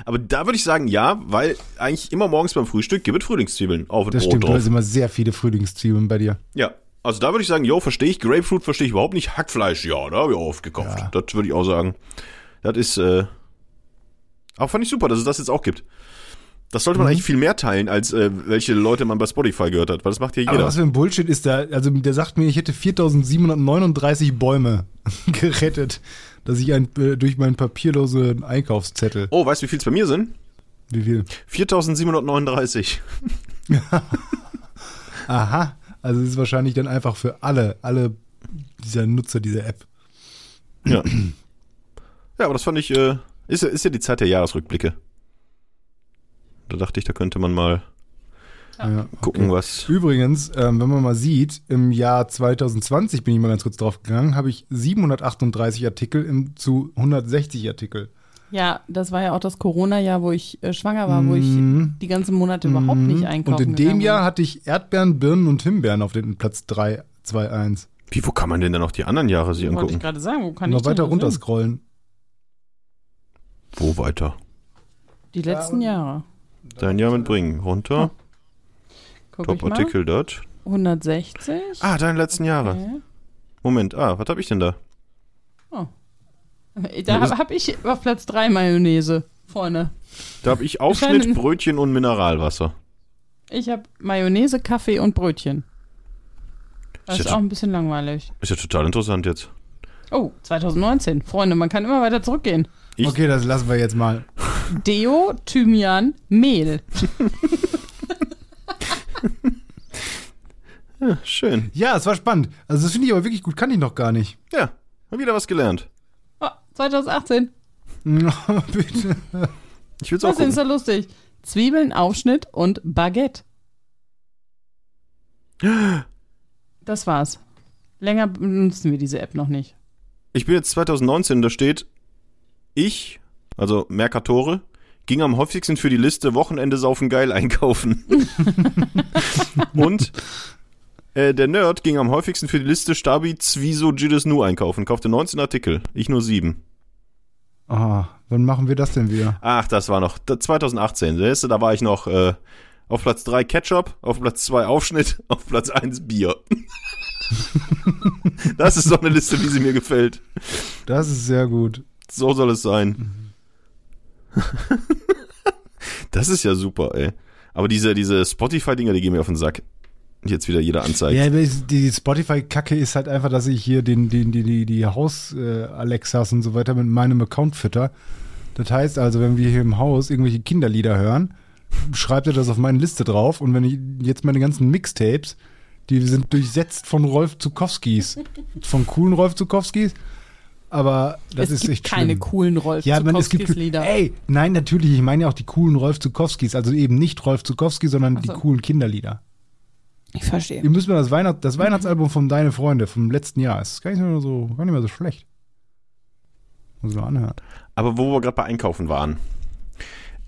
Aber da würde ich sagen, ja, weil eigentlich immer morgens beim Frühstück gibt es Frühlingszwiebeln auf Das Brot stimmt, drauf. hast immer sehr viele Frühlingszwiebeln bei dir. Ja, also da würde ich sagen, yo, verstehe ich. Grapefruit verstehe ich überhaupt nicht. Hackfleisch, ja, da habe ich auch oft gekauft. Ja. Das würde ich auch sagen. Das ist, äh, auch fand ich super, dass es das jetzt auch gibt. Das sollte Mhm. man eigentlich viel mehr teilen, als äh, welche Leute man bei Spotify gehört hat, weil das macht ja Aber jeder. was für ein Bullshit ist da? Also der sagt mir, ich hätte 4739 Bäume gerettet, dass ich ein, äh, durch meinen papierlosen Einkaufszettel. Oh, weißt du, wie viel es bei mir sind? Wie viel? 4739. Aha. Also es ist wahrscheinlich dann einfach für alle, alle dieser Nutzer dieser App. Ja. ja, aber das fand ich, äh, ist, ja- ist ja die Zeit der Jahresrückblicke. Da dachte ich, da könnte man mal Ja, gucken, okay. was. Übrigens, ähm, wenn man mal sieht, im Jahr 2020 bin ich mal ganz kurz drauf gegangen, habe ich 738 Artikel im, zu 160 Artikel. Ja, das war ja auch das Corona-Jahr, wo ich äh, schwanger war, wo ich Mhm. die ganzen Monate überhaupt nicht einkaufen Und in dem Jahr hatte ich Erdbeeren, Birnen und Himbeeren auf den Platz 3, 2, 1. Wie, wo kann man denn dann noch die anderen Jahre sich Wollte ich angucken? gerade sagen, wo kann Noch ich weiter das runter sehen? scrollen. Wo weiter? Die letzten Jahre. Dein Jahr mitbringen. Runter. Mal. Top-Artikel dort. 160. Ah, deine letzten Jahre. Okay. Moment, ah, was habe ich denn da? Da habe hab ich auf Platz 3 Mayonnaise vorne. Da habe ich Aufschnitt, Scheinen- Brötchen und Mineralwasser. Ich habe Mayonnaise, Kaffee und Brötchen. Das Ist ist ja auch ein bisschen langweilig. Ist ja total interessant jetzt. Oh, 2019. Freunde, man kann immer weiter zurückgehen. Ich- Okay, das lassen wir jetzt mal. Deo, Thymian, Mehl. Ja, schön. Ja, es war spannend. Also das finde ich aber wirklich gut, kann ich noch gar nicht. Ja, hab wieder was gelernt. Oh, 2018. Bitte. Ich will's auch Was ist da lustig? Zwiebeln, Aufschnitt und Baguette. Das war's. Länger benutzen wir diese App noch nicht. Ich bin jetzt 2019, da steht, ich, also Mercatore, ging am häufigsten für die Liste Wochenende saufen geil einkaufen. Und äh, der Nerd ging am häufigsten für die Liste Stabi Zwiso Gilles Nu einkaufen. Kaufte 19 Artikel, ich nur 7. Ah, wann machen wir das denn wieder? Ach, das war noch da- 2018. Siehst du, Da war ich noch äh, auf Platz 3 Ketchup, auf Platz 2 Aufschnitt, auf Platz 1 Bier. das ist doch eine Liste, wie sie mir gefällt. Das ist sehr gut. So soll es sein. das ist ja super, ey. Aber diese, diese Spotify-Dinger, die gehen mir auf den Sack. Jetzt wieder jeder anzeigt. Ja, die Spotify-Kacke ist halt einfach, dass ich hier den, den, die, die, die Haus-Alexas und so weiter mit meinem Account fütter. Das heißt also, wenn wir hier im Haus irgendwelche Kinderlieder hören, schreibt er das auf meine Liste drauf und wenn ich jetzt meine ganzen Mixtapes, die sind durchsetzt von Rolf Zukowskis. Von coolen Rolf Zukowskis. Aber das es ist gibt echt keine schlimm. coolen Rolf Ja, man, es gibt Zukowskis Lieder. Ey, nein, natürlich, ich meine ja auch die coolen Rolf Zukowskis, also eben nicht Rolf Zukowski, sondern die so. coolen Kinderlieder. Ich verstehe. Ihr müsst mal das, Weihnacht, das Weihnachtsalbum von Deine Freunde vom letzten Jahr. ist gar nicht mehr so, gar nicht mehr so schlecht. Muss ich mal anhören. Aber wo wir gerade bei Einkaufen waren.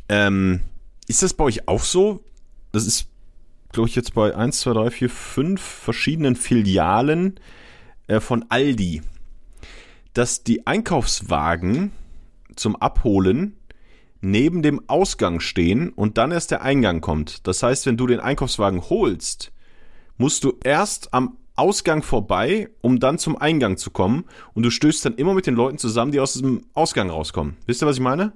Ähm, ist das bei euch auch so? Das ist, glaube ich, jetzt bei 1, 2, 3, 4, 5 verschiedenen Filialen äh, von Aldi, dass die Einkaufswagen zum Abholen neben dem Ausgang stehen und dann erst der Eingang kommt. Das heißt, wenn du den Einkaufswagen holst, musst du erst am Ausgang vorbei, um dann zum Eingang zu kommen. Und du stößt dann immer mit den Leuten zusammen, die aus diesem Ausgang rauskommen. Wisst ihr, was ich meine?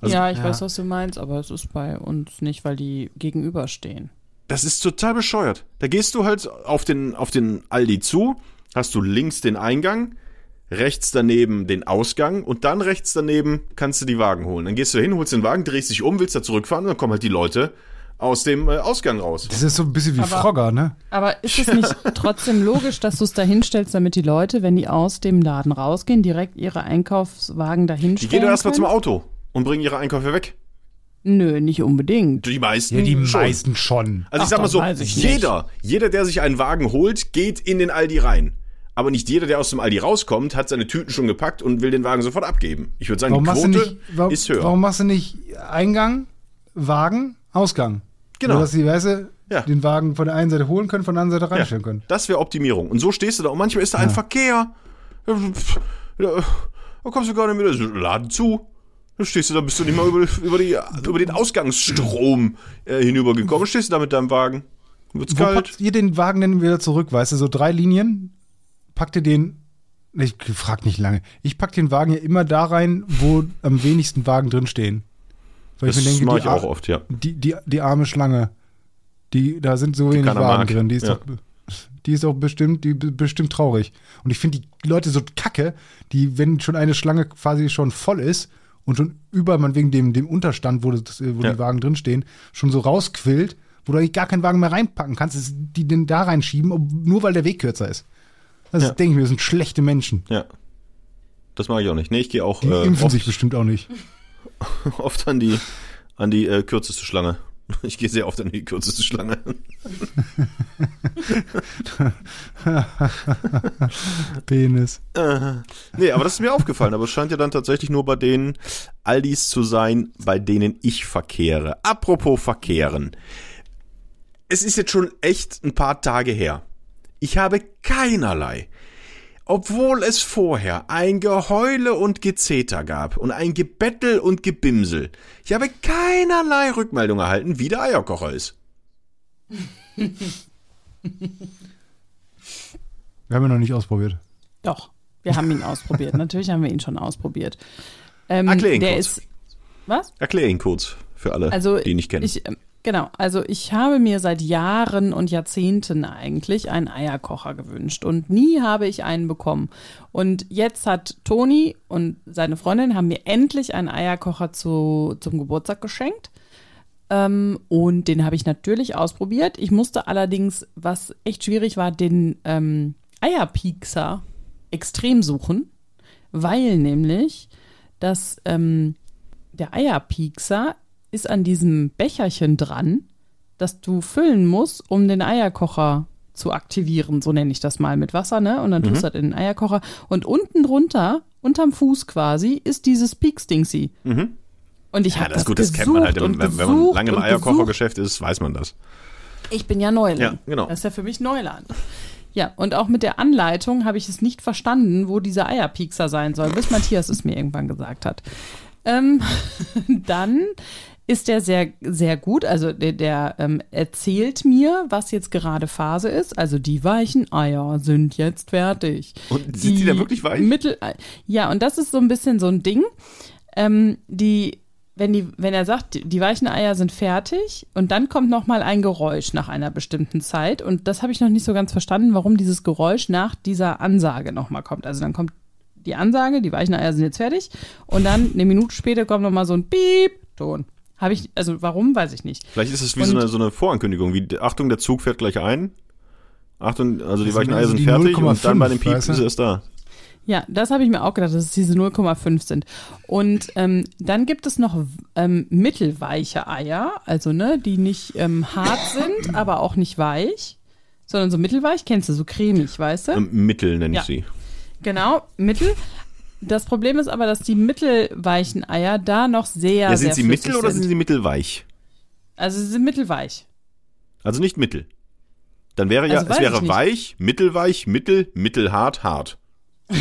Also- ja, ich Ja. weiß, was du meinst, aber es ist bei uns nicht, weil die gegenüberstehen. Das ist total bescheuert. Da gehst du halt auf den, auf den Aldi zu, hast du links den Eingang, rechts daneben den Ausgang und dann rechts daneben kannst du die Wagen holen. Dann gehst du hin, holst den Wagen, drehst dich um, willst da zurückfahren und dann kommen halt die Leute aus dem äh, Ausgang raus. Das ist so ein bisschen wie Aber- Frogger, ne? Aber ist es nicht trotzdem logisch, dass du es da hinstellst, damit die Leute, wenn die aus dem Laden rausgehen, direkt ihre Einkaufswagen Die dahinstellen gehen doch erstmal zum? Auto und bringen ihre Einkäufe weg. Nö, nicht unbedingt. Die meisten Ja, die schon. meisten schon. Also ich Ach, sag mal so, ich nicht. jeder, jeder, der sich einen Wagen holt, geht in den Aldi rein. Aber nicht jeder, der aus dem Aldi rauskommt, hat seine Tüten schon gepackt und will den Wagen sofort abgeben. Ich würde sagen, Warum die Quote nicht, warum, ist höher. warum machst du nicht Eingang, Wagen, Ausgang? Genau. So, dass die, weißt du, Ja. den Wagen von der einen Seite holen können, von der anderen Seite reinstellen können. Das wäre Optimierung. Und so stehst du da. Und manchmal ist da ein Verkehr. Da kommst du gar nicht mehr. Laden zu. Da stehst du da, bist du nicht mal über, über, die, über den Ausgangsstrom äh, hinübergekommen. Stehst du da mit deinem Wagen. Wird's Wo kalt. packt ihr den Wagen denn wieder zurück? Weißt du, so drei Linien? Packt ihr den, ich frag nicht lange, ich pack den Wagen ja immer da rein, wo am wenigsten Wagen drin stehen. Weil Das ich mir denke, mache die, ich auch oft, ja. die, die, die arme Schlange, die, da sind so wenig keiner Wagen mag. drin, die ist Ja. doch, die ist auch bestimmt, die be- bestimmt traurig. Und ich finde die Leute so kacke, die, wenn schon eine Schlange quasi schon voll ist und schon über, man wegen dem, dem Unterstand, wo, das, wo Ja. die Wagen drinstehen, schon so rausquillt, wo du eigentlich gar keinen Wagen mehr reinpacken kannst, die den da reinschieben, nur weil der Weg kürzer ist. Das Ja. denke ich mir, das sind schlechte Menschen. Ja. Das mache ich auch nicht. Nee, ich gehe auch Die äh, impfen oft, sich bestimmt auch nicht. oft an die, an die äh, kürzeste Schlange. Ich gehe sehr oft an die kürzeste Schlange. Penis. Nee, aber das ist mir aufgefallen. Aber es scheint ja dann tatsächlich nur bei den Aldis zu sein, bei denen ich verkehre. Apropos verkehren. Es ist jetzt schon echt ein paar Tage her. Ich habe keinerlei, obwohl es vorher ein Geheule und Gezeter gab und ein Gebettel und Gebimsel, ich habe keinerlei Rückmeldung erhalten, wie der Eierkocher ist. Wir haben ihn noch nicht ausprobiert. Doch, wir haben ihn ausprobiert. Natürlich haben wir ihn schon ausprobiert. Ähm, Erklär ihn der kurz. ist. Was? Erklär ihn kurz für alle, Also die ihn nicht kennen. Ich, ähm, genau, also ich habe mir seit Jahren und Jahrzehnten eigentlich einen Eierkocher gewünscht und nie habe ich einen bekommen. Und jetzt hat Toni und seine Freundin haben mir endlich einen Eierkocher zu, zum Geburtstag geschenkt. Ähm, und den habe ich natürlich ausprobiert. Ich musste allerdings, was echt schwierig war, den ähm, Eierpiekser extrem suchen, weil nämlich das ähm, der Eierpiekser ist an diesem Becherchen dran, das du füllen musst, um den Eierkocher zu aktivieren, so nenne ich das mal mit Wasser, ne? Und dann Mhm. tust du das in den Eierkocher. Und unten drunter, unterm Fuß quasi, ist dieses Pieks-Dingsy. Und ich Mhm. ja, habe das das ist gut, das kennt man halt. Wenn, wenn man lange im. Eierkochergeschäft ist, weiß man das. Ich bin ja Neuling. Ja, genau. Das ist ja für mich Neuland. Ja, und auch mit der Anleitung habe ich es nicht verstanden, wo dieser Eierpiekser sein soll, bis Matthias es mir irgendwann gesagt hat. Ähm, dann ist der sehr, sehr gut. Also der, der ähm, erzählt mir, was jetzt gerade Phase ist. Also die weichen Eier sind jetzt fertig. Und sind die da wirklich weich? Mittel, ja, und das ist so ein bisschen so ein Ding. Ähm, die, wenn, die, wenn er sagt, die, die weichen Eier sind fertig und dann kommt noch mal ein Geräusch nach einer bestimmten Zeit und das habe ich noch nicht so ganz verstanden, warum dieses Geräusch nach dieser Ansage noch mal kommt. Also dann kommt die Ansage, die weichen Eier sind jetzt fertig und dann eine Minute später kommt noch mal so ein Piep-Ton. Habe ich, also warum, weiß ich nicht. Vielleicht ist es wie Und- so eine, so eine Vorankündigung, wie Achtung, der Zug fährt gleich ein. Achtung, also die weichen Eier sind fertig und dann bei 0,5, dem Piep ist er erst da. Ja, das habe ich mir auch gedacht, dass es diese 0,5 sind. Und ähm, dann gibt es noch ähm, mittelweiche Eier, also ne, die nicht ähm, hart sind, aber auch nicht weich, sondern so mittelweich. Kennst du, so cremig, weißt du? Ähm, Mittel nenne ich Ja. sie. Genau, mittel. Das Problem ist aber, dass die mittelweichen Eier da noch sehr, Ja, sehr sind sie flüssig mittel oder sind. sind sie mittelweich? Also sie sind mittelweich. Also nicht mittel. Dann wäre ja, Also weiß es wäre weich, mittelweich, mittel, mittelhart, hart.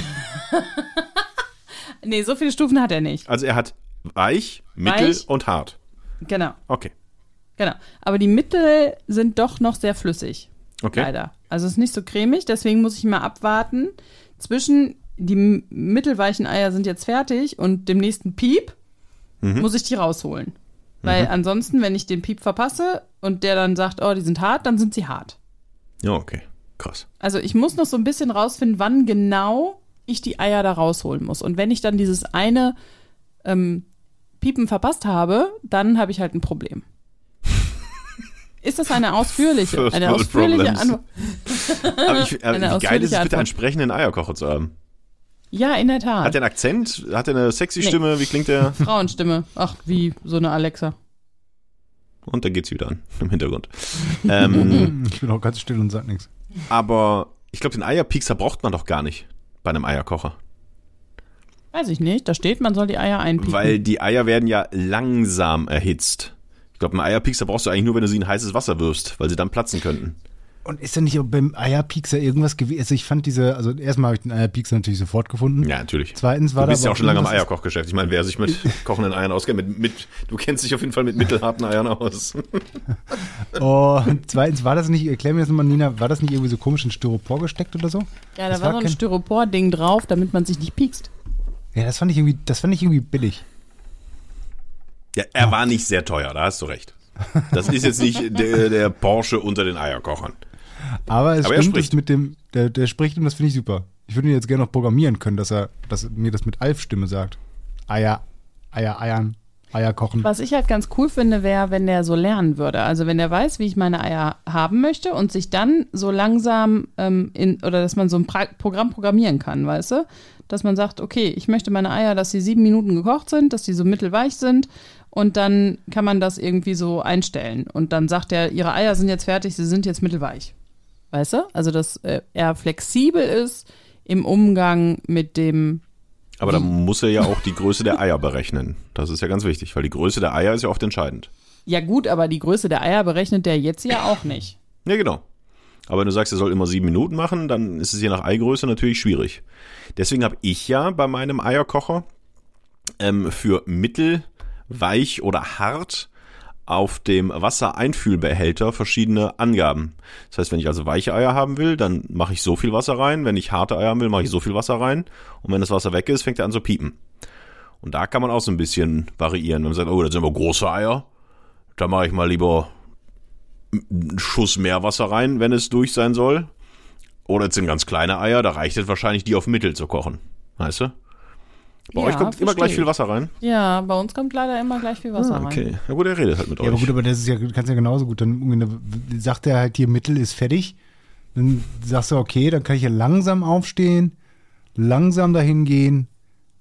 Nee, so viele Stufen hat er nicht. Also er hat weich, mittel Weich. und hart. Genau, Okay. genau. Aber die Mittel sind doch noch sehr flüssig. Okay. Leider. Also es ist nicht so cremig, deswegen muss ich mal abwarten. Zwischen die mittelweichen Eier sind jetzt fertig und dem nächsten Piep Mhm. muss ich die rausholen. Weil ansonsten, wenn ich den Piep verpasse und der dann sagt, oh, die sind hart, dann sind sie hart. Ja, okay. Krass. Also ich muss noch so ein bisschen rausfinden, wann genau ich die Eier da rausholen muss. Und wenn ich dann dieses eine ähm, Piepen verpasst habe, dann habe ich halt ein Problem. Ist das eine ausführliche, First eine ausführliche problems. Antwort? Aber ich, aber Eine wie geil ist es bitte, einen sprechenden Eierkocher zu haben? Ja, in der Tat. Hat der einen Akzent? Hat er eine sexy Nee. Stimme? Wie klingt der? Frauenstimme. Ach, wie so eine Alexa. Und da geht's wieder an im Hintergrund. ähm, Ich bin auch ganz still und sag nichts. aber ich glaube, den Eierpiekser braucht man doch gar nicht bei einem Eierkocher. Weiß ich nicht. Da steht, man soll die Eier einpieken. Weil die Eier werden ja langsam erhitzt. Ich glaube, einen Eierpiekser brauchst du eigentlich nur, wenn du sie in heißes Wasser wirfst, weil sie dann platzen könnten. Und ist da nicht auch beim Eierpiekser irgendwas gewesen? Also ich fand diese, also erstmal habe ich den Eierpiekser natürlich sofort gefunden. Ja, natürlich. Zweitens war Du bist da ja auch schon lange am Eierkochgeschäft. Ich meine, wer sich mit kochenden Eiern auskennt, mit, mit, du kennst dich auf jeden Fall mit mittelharten Eiern aus. Und zweitens war das nicht, erklär mir das nochmal, Nina, war das nicht irgendwie so komisch in Styropor gesteckt oder so? ja, da das war war so ein kein- Styropor-Ding drauf, damit man sich nicht piekst. Ja, das fand ich irgendwie, das fand ich irgendwie billig. Ja, er war nicht sehr teuer, da hast du recht. Das ist jetzt nicht der, der Porsche unter den Eierkochern. Aber es Aber er stimmt spricht. es mit dem, der, der spricht und das finde ich super. Ich würde ihn jetzt gerne noch programmieren können, dass er, dass er mir das mit Alf-Stimme sagt. Eier, Eier, Eiern, Eier kochen. Was ich halt ganz cool finde, wäre, wenn der so lernen würde. Also wenn der weiß, wie ich meine Eier haben möchte und sich dann so langsam ähm, in, oder dass man so ein pra Programm programmieren kann, weißt du? Dass man sagt, okay, ich möchte meine Eier, dass sie sieben Minuten gekocht sind, dass die so mittelweich sind und dann kann man das irgendwie so einstellen. Und dann sagt er, ihre Eier sind jetzt fertig, sie sind jetzt mittelweich. Weißt du? Also dass äh, er flexibel ist im Umgang mit dem Aber da muss er ja auch die Größe der Eier berechnen. Das ist ja ganz wichtig, weil die Größe der Eier ist ja oft entscheidend. Ja gut, aber die Größe der Eier berechnet der jetzt ja auch nicht. Ja, genau. Aber wenn du sagst, er soll immer sieben Minuten machen, dann ist es je nach Eigröße natürlich schwierig. Deswegen habe ich ja bei meinem Eierkocher ähm, für mittel, weich oder hart auf dem Wassereinfühlbehälter verschiedene Angaben. Das heißt, wenn ich also weiche Eier haben will, dann mache ich so viel Wasser rein. Wenn ich harte Eier haben will, mache ich so viel Wasser rein. Und wenn das Wasser weg ist, fängt er an zu piepen. Und da kann man auch so ein bisschen variieren. Wenn man sagt, oh, das sind aber große Eier, da mache ich mal lieber einen Schuss mehr Wasser rein, wenn es durch sein soll. Oder es sind ganz kleine Eier, da reicht es wahrscheinlich, die auf Mittel zu kochen. Weißt du? Bei Ja, euch kommt immer gleich ich. viel Wasser rein. Ja, bei uns kommt leider immer gleich viel Wasser rein. Ah, okay. Ja gut, er redet halt mit Ja, euch. aber gut, aber das ist ja, kannst ja genauso gut. Dann sagt er halt hier, Mittel ist fertig. Dann sagst du, okay, dann kann ich ja langsam aufstehen, langsam dahin gehen.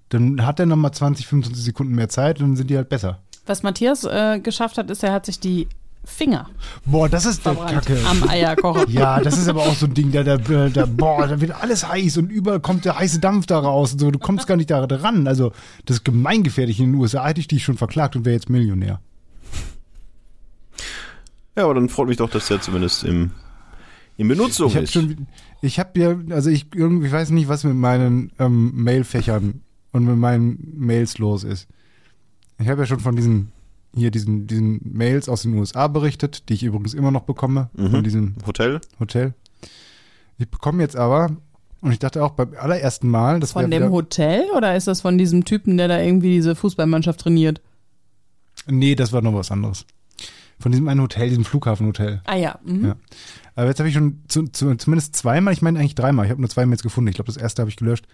Dann hat er nochmal 20, 25 Sekunden mehr Zeit und dann sind die halt besser. Was Matthias äh, geschafft hat, ist, er hat sich die Finger Boah, das ist der Kacke. am Eierkocher. Ja, das ist aber auch so ein Ding, da, da, da, boah, da wird alles heiß und überall kommt der heiße Dampf da raus und so. Du kommst gar nicht da ran. Also, das ist gemeingefährlich. In den USA hätte ich dich schon verklagt und wäre jetzt Millionär. Ja, aber dann freut mich doch, dass der zumindest im, in Benutzung Ich habe ist. schon, ich habe ja, also ich irgendwie ich weiß nicht, was mit meinen ähm, Mailfächern und mit meinen Mails los ist. Ich habe ja schon von diesen hier diesen diesen Mails aus den USA berichtet, die ich übrigens immer noch bekomme von Mhm. diesem Hotel? Hotel. Ich bekomme jetzt aber und ich dachte auch beim allerersten Mal, das Von dem Hotel oder ist das von diesem Typen, der da irgendwie diese Fußballmannschaft trainiert? nee, das war noch was anderes. Von diesem einen Hotel, diesem Flughafenhotel. Ah ja. Mhm. Ja. Aber jetzt habe ich schon zu, zu, zumindest zweimal, ich meine eigentlich dreimal, ich habe nur zwei Mails gefunden. Ich glaube, das erste habe ich gelöscht.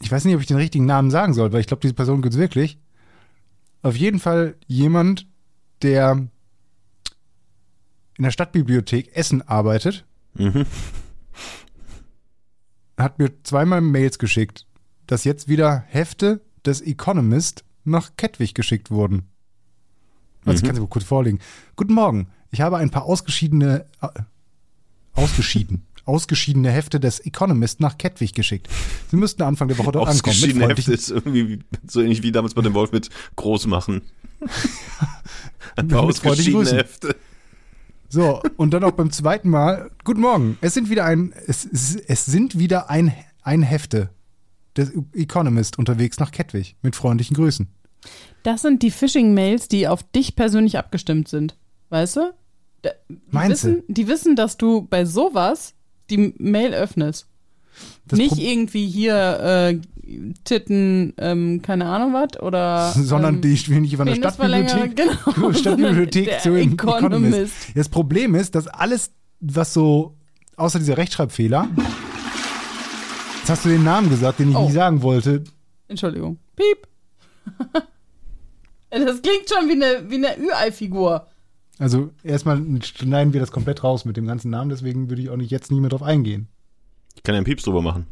Ich weiß nicht, ob ich den richtigen Namen sagen soll, weil ich glaube, diese Person gibt es wirklich. Auf jeden Fall jemand, der in der Stadtbibliothek Essen arbeitet, Mhm. hat mir zweimal Mails geschickt, dass jetzt wieder Hefte des Economist nach Kettwig geschickt wurden. Also ich kann sie mal kurz vorlegen. Guten Morgen. Ich habe ein paar ausgeschiedene, äh, ausgeschieden, ausgeschiedene Hefte des Economist nach Kettwig geschickt. Sie müssten Anfang der Woche dort ankommen. Ausgeschiedene Hefte ist irgendwie wie- so ähnlich wie damals bei dem Wolf mit groß machen. Ausgeschiedene. Hefte. So, und dann auch beim zweiten Mal. Guten Morgen. Es sind wieder ein, es, es, sind wieder ein, ein Hefte des Economist unterwegs nach Kettwig. Mit freundlichen Grüßen. Das sind die Phishing-Mails, die auf dich persönlich abgestimmt sind. Weißt du? Die Meinst du? wissen, Die wissen, dass du bei sowas die Mail öffnest. Das Nicht Pro- irgendwie hier äh, Titten, ähm, keine Ahnung was, oder. sondern ähm, die ich will nicht von der Penisverlängerer, Stadtbibliothek, genau. Stadtbibliothek zu Economist. Economist. Das Problem ist, dass alles, was so, außer dieser Rechtschreibfehler, jetzt hast du den Namen gesagt, den ich Oh. nicht sagen wollte. Entschuldigung. Piep. das klingt schon wie eine, wie eine Ü-Ei-Figur. Also erstmal schneiden wir das komplett raus mit dem ganzen Namen, deswegen würde ich auch nicht jetzt nie mehr drauf eingehen. Ich kann ja einen Pieps drüber machen.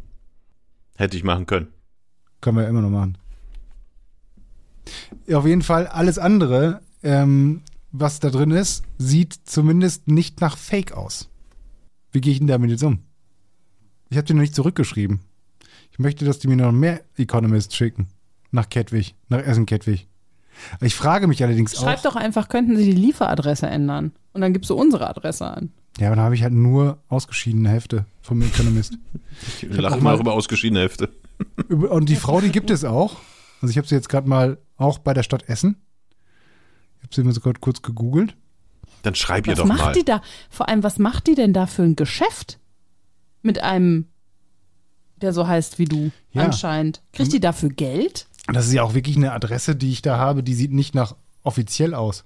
Hätte ich machen können. Können wir ja immer noch machen. Auf jeden Fall alles andere, ähm, was da drin ist, sieht zumindest nicht nach Fake aus. Wie gehe ich denn damit jetzt um? Ich habe dir noch nicht zurückgeschrieben. Ich möchte, dass die mir noch mehr Economist schicken. Nach Kettwig, nach Essen-Kettwig. Ich frage mich allerdings Schreib auch. doch einfach, könnten Sie die Lieferadresse ändern? Und dann gibst du unsere Adresse an. Ja, aber da habe ich halt nur ausgeschiedene Hefte vom Economist. Ich hab lache auch mal über ausgeschiedene Hefte. Über- Und die Frau, die gibt es auch. Also ich habe sie jetzt gerade mal auch bei der Stadt Essen. Ich habe sie mir sogar kurz gegoogelt. Dann schreib ihr Was doch macht mal. die da? Vor allem, was macht die denn da für ein Geschäft? Mit einem, der so heißt wie du, Ja. anscheinend. Kriegt die dafür Geld? Das ist ja auch wirklich eine Adresse, die ich da habe, die sieht nicht nach offiziell aus.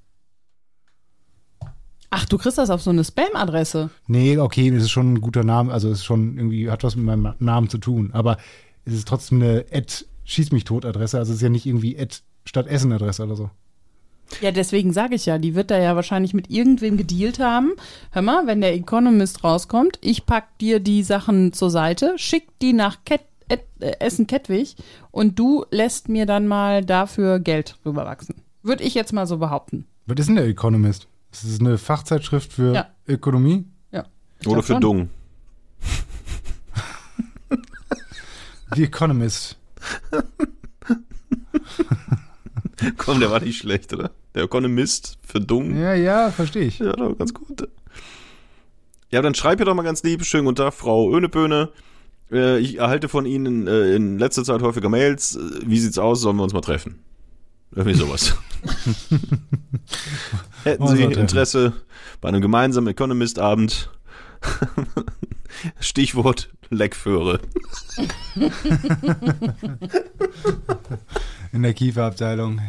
Ach, du kriegst das auf so eine Spam-Adresse. Nee, okay, das ist schon ein guter Name, also es ist schon irgendwie, hat was mit meinem Namen zu tun, aber es ist trotzdem eine Ad Schieß mich tot Adresse, also es ist ja nicht irgendwie Ad Stadt Essen Adresse oder so. Ja, deswegen sage ich ja, die wird da ja wahrscheinlich mit irgendwem gedealt haben. Hör mal, wenn der Economist rauskommt, ich pack dir die Sachen zur Seite, schick die nach Ket Äh, Essen-Kettwig und du lässt mir dann mal dafür Geld rüberwachsen. Würde ich jetzt mal so behaupten. Was ist denn der Economist? Das ist eine Fachzeitschrift für Ja. Ökonomie? Ja. ich Oder für schon. Dung. The Economist. Komm, der war nicht schlecht, oder? Der Economist für Dung. Ja, ja, verstehe ich. Ja, doch, ganz gut. Ja, dann schreib ihr doch mal ganz lieb, schönen guten Tag, Frau Öneböhne. Äh, ich erhalte von Ihnen äh, in letzter Zeit häufiger Mails. Äh, Wie sieht's aus? Sollen wir uns mal treffen? Irgendwie sowas. Hätten Sie? Interesse bei einem gemeinsamen Economist-Abend? Stichwort Leckföhre. In der Kieferabteilung,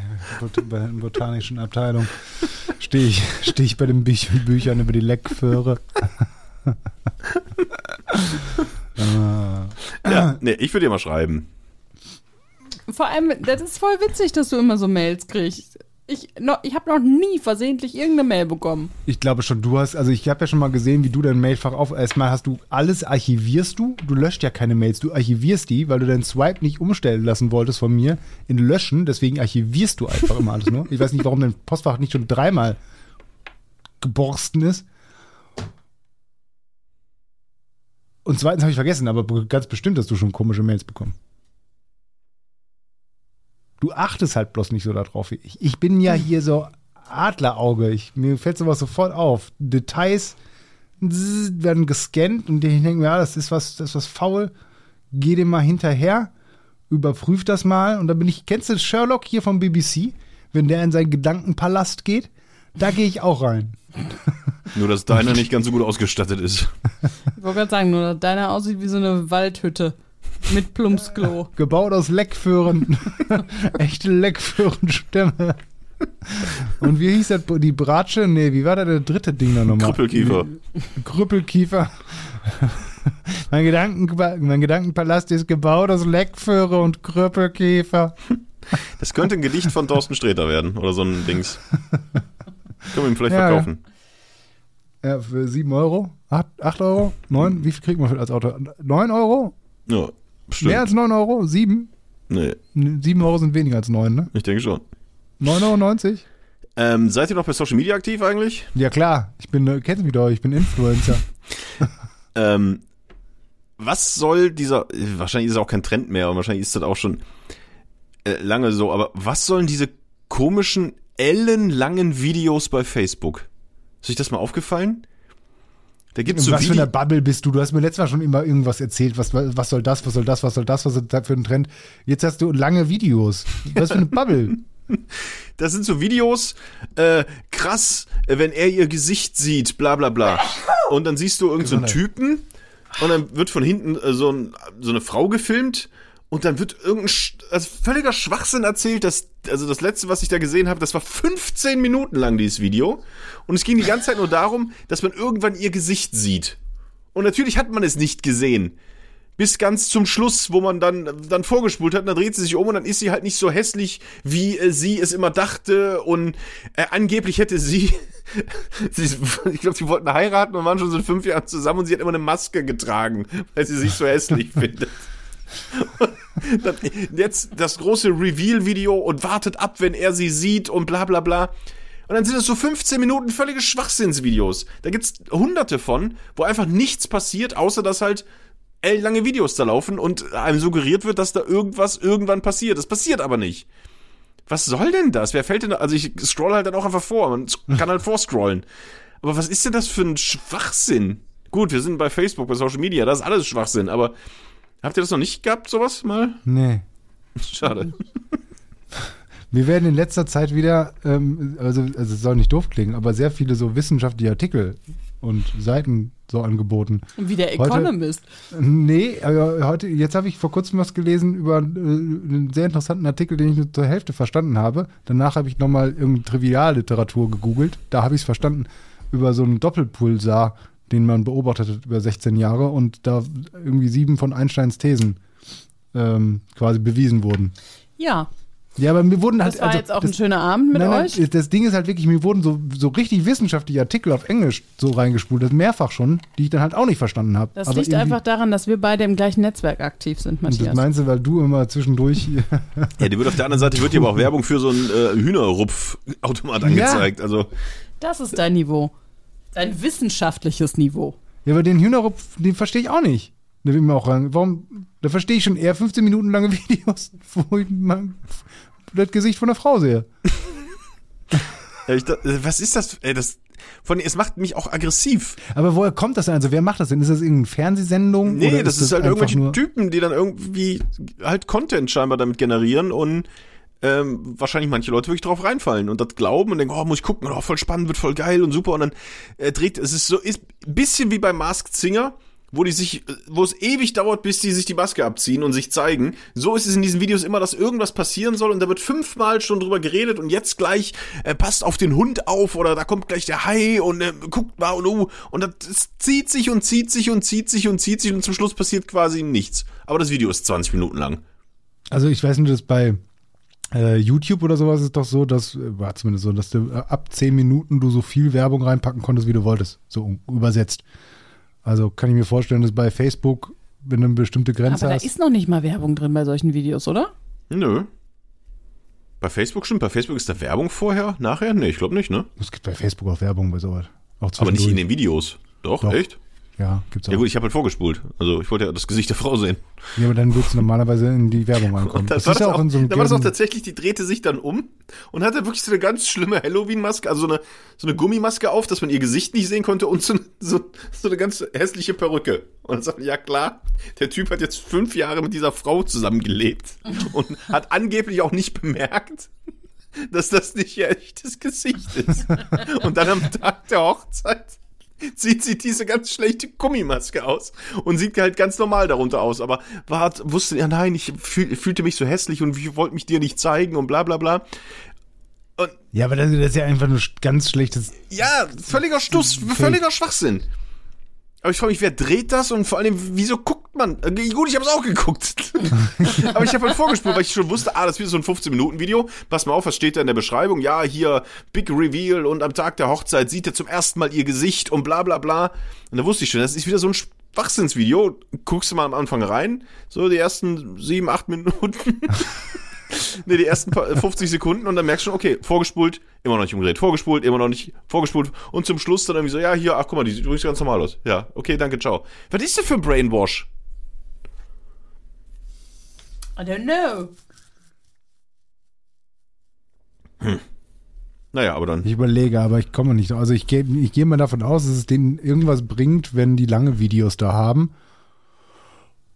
bei der botanischen Abteilung, stehe ich, stehe ich bei den Büch Büchern über die Leckföhre. Ah. Ja, nee, ich würde dir mal schreiben. Vor allem, das ist voll witzig, dass du immer so Mails kriegst. Ich, noch, ich habe noch nie versehentlich irgendeine Mail bekommen. Ich glaube schon, du hast, also ich habe ja schon mal gesehen, wie du dein Mailfach auf. Erstmal hast du alles archivierst du. Du löscht ja keine Mails, du archivierst die, weil du deinen Swipe nicht umstellen lassen wolltest von mir in Löschen. Deswegen archivierst du einfach immer alles nur. Ich weiß nicht, warum dein Postfach nicht schon dreimal geborsten ist. Und zweitens habe ich vergessen, aber ganz bestimmt hast du schon komische Mails bekommen. Du achtest halt bloß nicht so darauf ich. Ich bin ja hier so Adlerauge. Ich, mir fällt sowas sofort auf. Details werden gescannt und ich denke mir, ja, das ist was, das ist was faul. Geh dem mal hinterher, überprüf das mal. Und dann bin ich, kennst du Sherlock hier vom BBC? Wenn der in seinen Gedankenpalast geht, da gehe ich auch rein. Nur, dass deiner nicht ganz so gut ausgestattet ist. Ich wollte gerade sagen, nur dass deiner aussieht wie so eine Waldhütte mit Plumpsklo. Gebaut aus Leckföhren. Echte Leckföhrenstämme. Und wie hieß das? Die Bratsche? Nee, wie war da der dritte Ding da nochmal? Krüppelkiefer. Krüppelkiefer. mein, Gedanken, mein Gedankenpalast ist gebaut aus Leckföhre und Krüppelkiefer. Das könnte ein Gedicht von Thorsten Sträter werden oder so ein Dings. Können wir ihm vielleicht Ja, verkaufen. Ja, für 7 Euro? 8, 8 Euro? 9? Wie viel kriegt man für als Auto? 9 Euro? Ja, bestimmt. Mehr als 9 Euro? 7? nee, 7 Euro sind weniger als 9, ne? ich denke schon. 9,90 Euro? Ähm, seid ihr noch bei Social Media aktiv eigentlich? Ja klar, ich bin, äh, kennst mich doch, ich bin Influencer. Ähm, was soll dieser, wahrscheinlich ist es auch kein Trend mehr und wahrscheinlich ist das auch schon äh, lange so, aber was sollen diese komischen, ellenlangen Videos bei Facebook? Ist euch das mal aufgefallen? Da gibt's so was für Vide- einer Bubble bist du? Du hast mir letztes Mal schon immer irgendwas erzählt. Was, was soll das, was soll das, was soll das, was ist das für ein Trend? Jetzt hast du lange Videos. Was für eine Bubble? Das sind so Videos, äh, krass, wenn er ihr Gesicht sieht, bla bla bla. Und dann siehst du irgendeinen so einen Typen und dann wird von hinten äh, so, ein, so eine Frau gefilmt und dann wird irgendein Sch also völliger Schwachsinn erzählt, dass, also das letzte, was ich da gesehen habe, das war 15 Minuten lang, dieses Video. Und es ging die ganze Zeit nur darum, dass man irgendwann ihr Gesicht sieht. Und natürlich hat man es nicht gesehen. bis ganz zum Schluss, wo man dann, dann vorgespult hat, und dann dreht sie sich um und dann ist sie halt nicht so hässlich, wie äh, sie es immer dachte und äh, angeblich hätte sie, sie ich glaube, sie wollten heiraten und waren schon seit fünf Jahren zusammen und sie hat immer eine Maske getragen, weil sie sich so hässlich findet. Jetzt das große Reveal-Video und wartet ab, wenn er sie sieht und bla bla bla. Und dann sind es so 15 Minuten völlige Schwachsinnsvideos. Da gibt's hunderte von, wo einfach nichts passiert, außer dass halt lange Videos da laufen und einem suggeriert wird, dass da irgendwas irgendwann passiert. Das passiert aber nicht. Was soll denn das? Wer fällt denn da? Also ich scroll halt dann auch einfach vor. Man kann halt vorscrollen. Aber was ist denn das für ein Schwachsinn? Gut, wir sind bei Facebook, bei Social Media, das ist alles Schwachsinn, aber habt ihr das noch nicht gehabt, sowas mal? Nee. Schade. Wir werden in letzter Zeit wieder, ähm, also, also es soll nicht doof klingen, aber sehr viele so wissenschaftliche Artikel und Seiten so angeboten. Wie der Economist. Heute, nee, aber heute, jetzt habe ich vor kurzem was gelesen über äh, einen sehr interessanten Artikel, den ich nur zur Hälfte verstanden habe. Danach habe ich nochmal irgendeine Trivialliteratur gegoogelt. Da habe ich es verstanden über so einen Doppelpulsar, den man beobachtet hat über 16 Jahre und da irgendwie sieben von Einsteins Thesen ähm, quasi bewiesen wurden. Ja, ja, aber mir wurden halt. das war also, jetzt auch das, ein schöner Abend mit nein, nein, euch. Das Ding ist halt wirklich, mir wurden so, so richtig wissenschaftliche Artikel auf Englisch so reingespult, das mehrfach schon, die ich dann halt auch nicht verstanden habe. Das liegt einfach daran, dass wir beide im gleichen Netzwerk aktiv sind, Und Matthias. das meinst du, weil du immer zwischendurch. Ja, die wird auf der anderen Seite wird hier aber auch Werbung für so einen äh, Hühnerrupfautomat angezeigt. Also Das ist dein Niveau. Dein wissenschaftliches Niveau. ja, aber den Hühnerrupf, den verstehe ich auch nicht. Da will ich mir auch rein. Warum? Da verstehe ich schon eher 15 Minuten lange Videos, wo ich mal das Gesicht von der Frau sehe. ja, ich, da- was ist das? Ey, das von es macht mich auch aggressiv. Aber woher kommt das denn? Also wer macht das denn? Ist das irgendeine Fernsehsendung? Nee, oder das ist, halt irgendwelche Typen, die dann irgendwie halt Content scheinbar damit generieren und ähm, wahrscheinlich manche Leute wirklich drauf reinfallen und das glauben und denken, oh, muss ich gucken, oh, voll spannend, wird voll geil und super und dann äh, dreht, es ist so, ist ein bisschen wie bei Masked Singer, wo die sich, wo es ewig dauert, bis die sich die Maske abziehen und sich zeigen. So ist es in diesen Videos immer, dass irgendwas passieren soll und da wird fünfmal schon drüber geredet und jetzt gleich äh, passt auf den Hund auf oder da kommt gleich der Hai und äh, guckt mal und uh, und das, zieht sich und zieht sich und zieht sich und zieht sich und zum Schluss passiert quasi nichts. Aber das Video ist 20 Minuten lang. Also ich weiß nicht, dass bei äh, YouTube oder sowas ist doch so, dass, äh, war zumindest so, dass du äh, ab 10 Minuten du so viel Werbung reinpacken konntest, wie du wolltest. So übersetzt. Also kann ich mir vorstellen, dass bei Facebook, wenn du eine bestimmte Grenze Aber da hast. ist noch nicht mal Werbung drin bei solchen Videos, oder? Nö. Bei Facebook stimmt, bei Facebook ist da Werbung vorher, nachher? Nee, ich glaube nicht, ne? es gibt bei Facebook auch Werbung bei sowas. Auch Aber nicht in den Videos. Doch, Doch. echt? Ja, gibt's auch. Ja gut, ich habe halt vorgespult. Also ich wollte ja das Gesicht der Frau sehen. Ja, aber dann würdest du normalerweise in die Werbung reinkommen. Und das, Das, war ist das ja auch in so einem da war das auch tatsächlich, die drehte sich dann um und hatte wirklich so eine ganz schlimme Halloween-Maske, also so eine, so eine Gummimaske auf, dass man ihr Gesicht nicht sehen konnte und so, so, so eine ganz hässliche Perücke. Und dann sagte, ja klar, der Typ hat jetzt fünf Jahre mit dieser Frau zusammengelebt und hat angeblich auch nicht bemerkt, dass das nicht ihr echtes Gesicht ist. Und dann am Tag der Hochzeit zieht sie diese ganz schlechte Gummimaske aus und sieht halt ganz normal darunter aus. Aber war, wusste, ja nein, ich fühl, fühlte mich so hässlich und ich wollte mich dir nicht zeigen und bla bla bla. Und Ja, aber das, das ist ja einfach nur ganz schlechtes. ja, völliger Stuss, völliger Schwachsinn. Aber ich frage mich, wer dreht das und vor allem, wieso guckt man? Äh, Gut, ich habe es auch geguckt. Aber ich habe halt vorgespult, weil ich schon wusste, ah, das wird so ein 15-Minuten-Video. Pass mal auf, was steht da in der Beschreibung? Ja, hier, Big Reveal und am Tag der Hochzeit sieht er zum ersten Mal ihr Gesicht und bla bla bla. Und da wusste ich schon, das ist wieder so ein Schwachsinnsvideo. Guckst du mal am Anfang rein, so die ersten sieben, acht Minuten. Ne, die ersten paar- 50 Sekunden und dann merkst du schon, okay, vorgespult, immer noch nicht umgedreht, vorgespult, immer noch nicht, vorgespult und zum Schluss dann irgendwie so, ja, hier, ach guck mal, die sieht übrigens ganz normal aus. Ja, okay, danke, ciao. Was ist denn für ein Brainwash? I don't know. Naja, aber dann. Ich überlege, aber ich komme nicht. Also ich gehe ich gehe mal davon aus, dass es denen irgendwas bringt, wenn die lange Videos da haben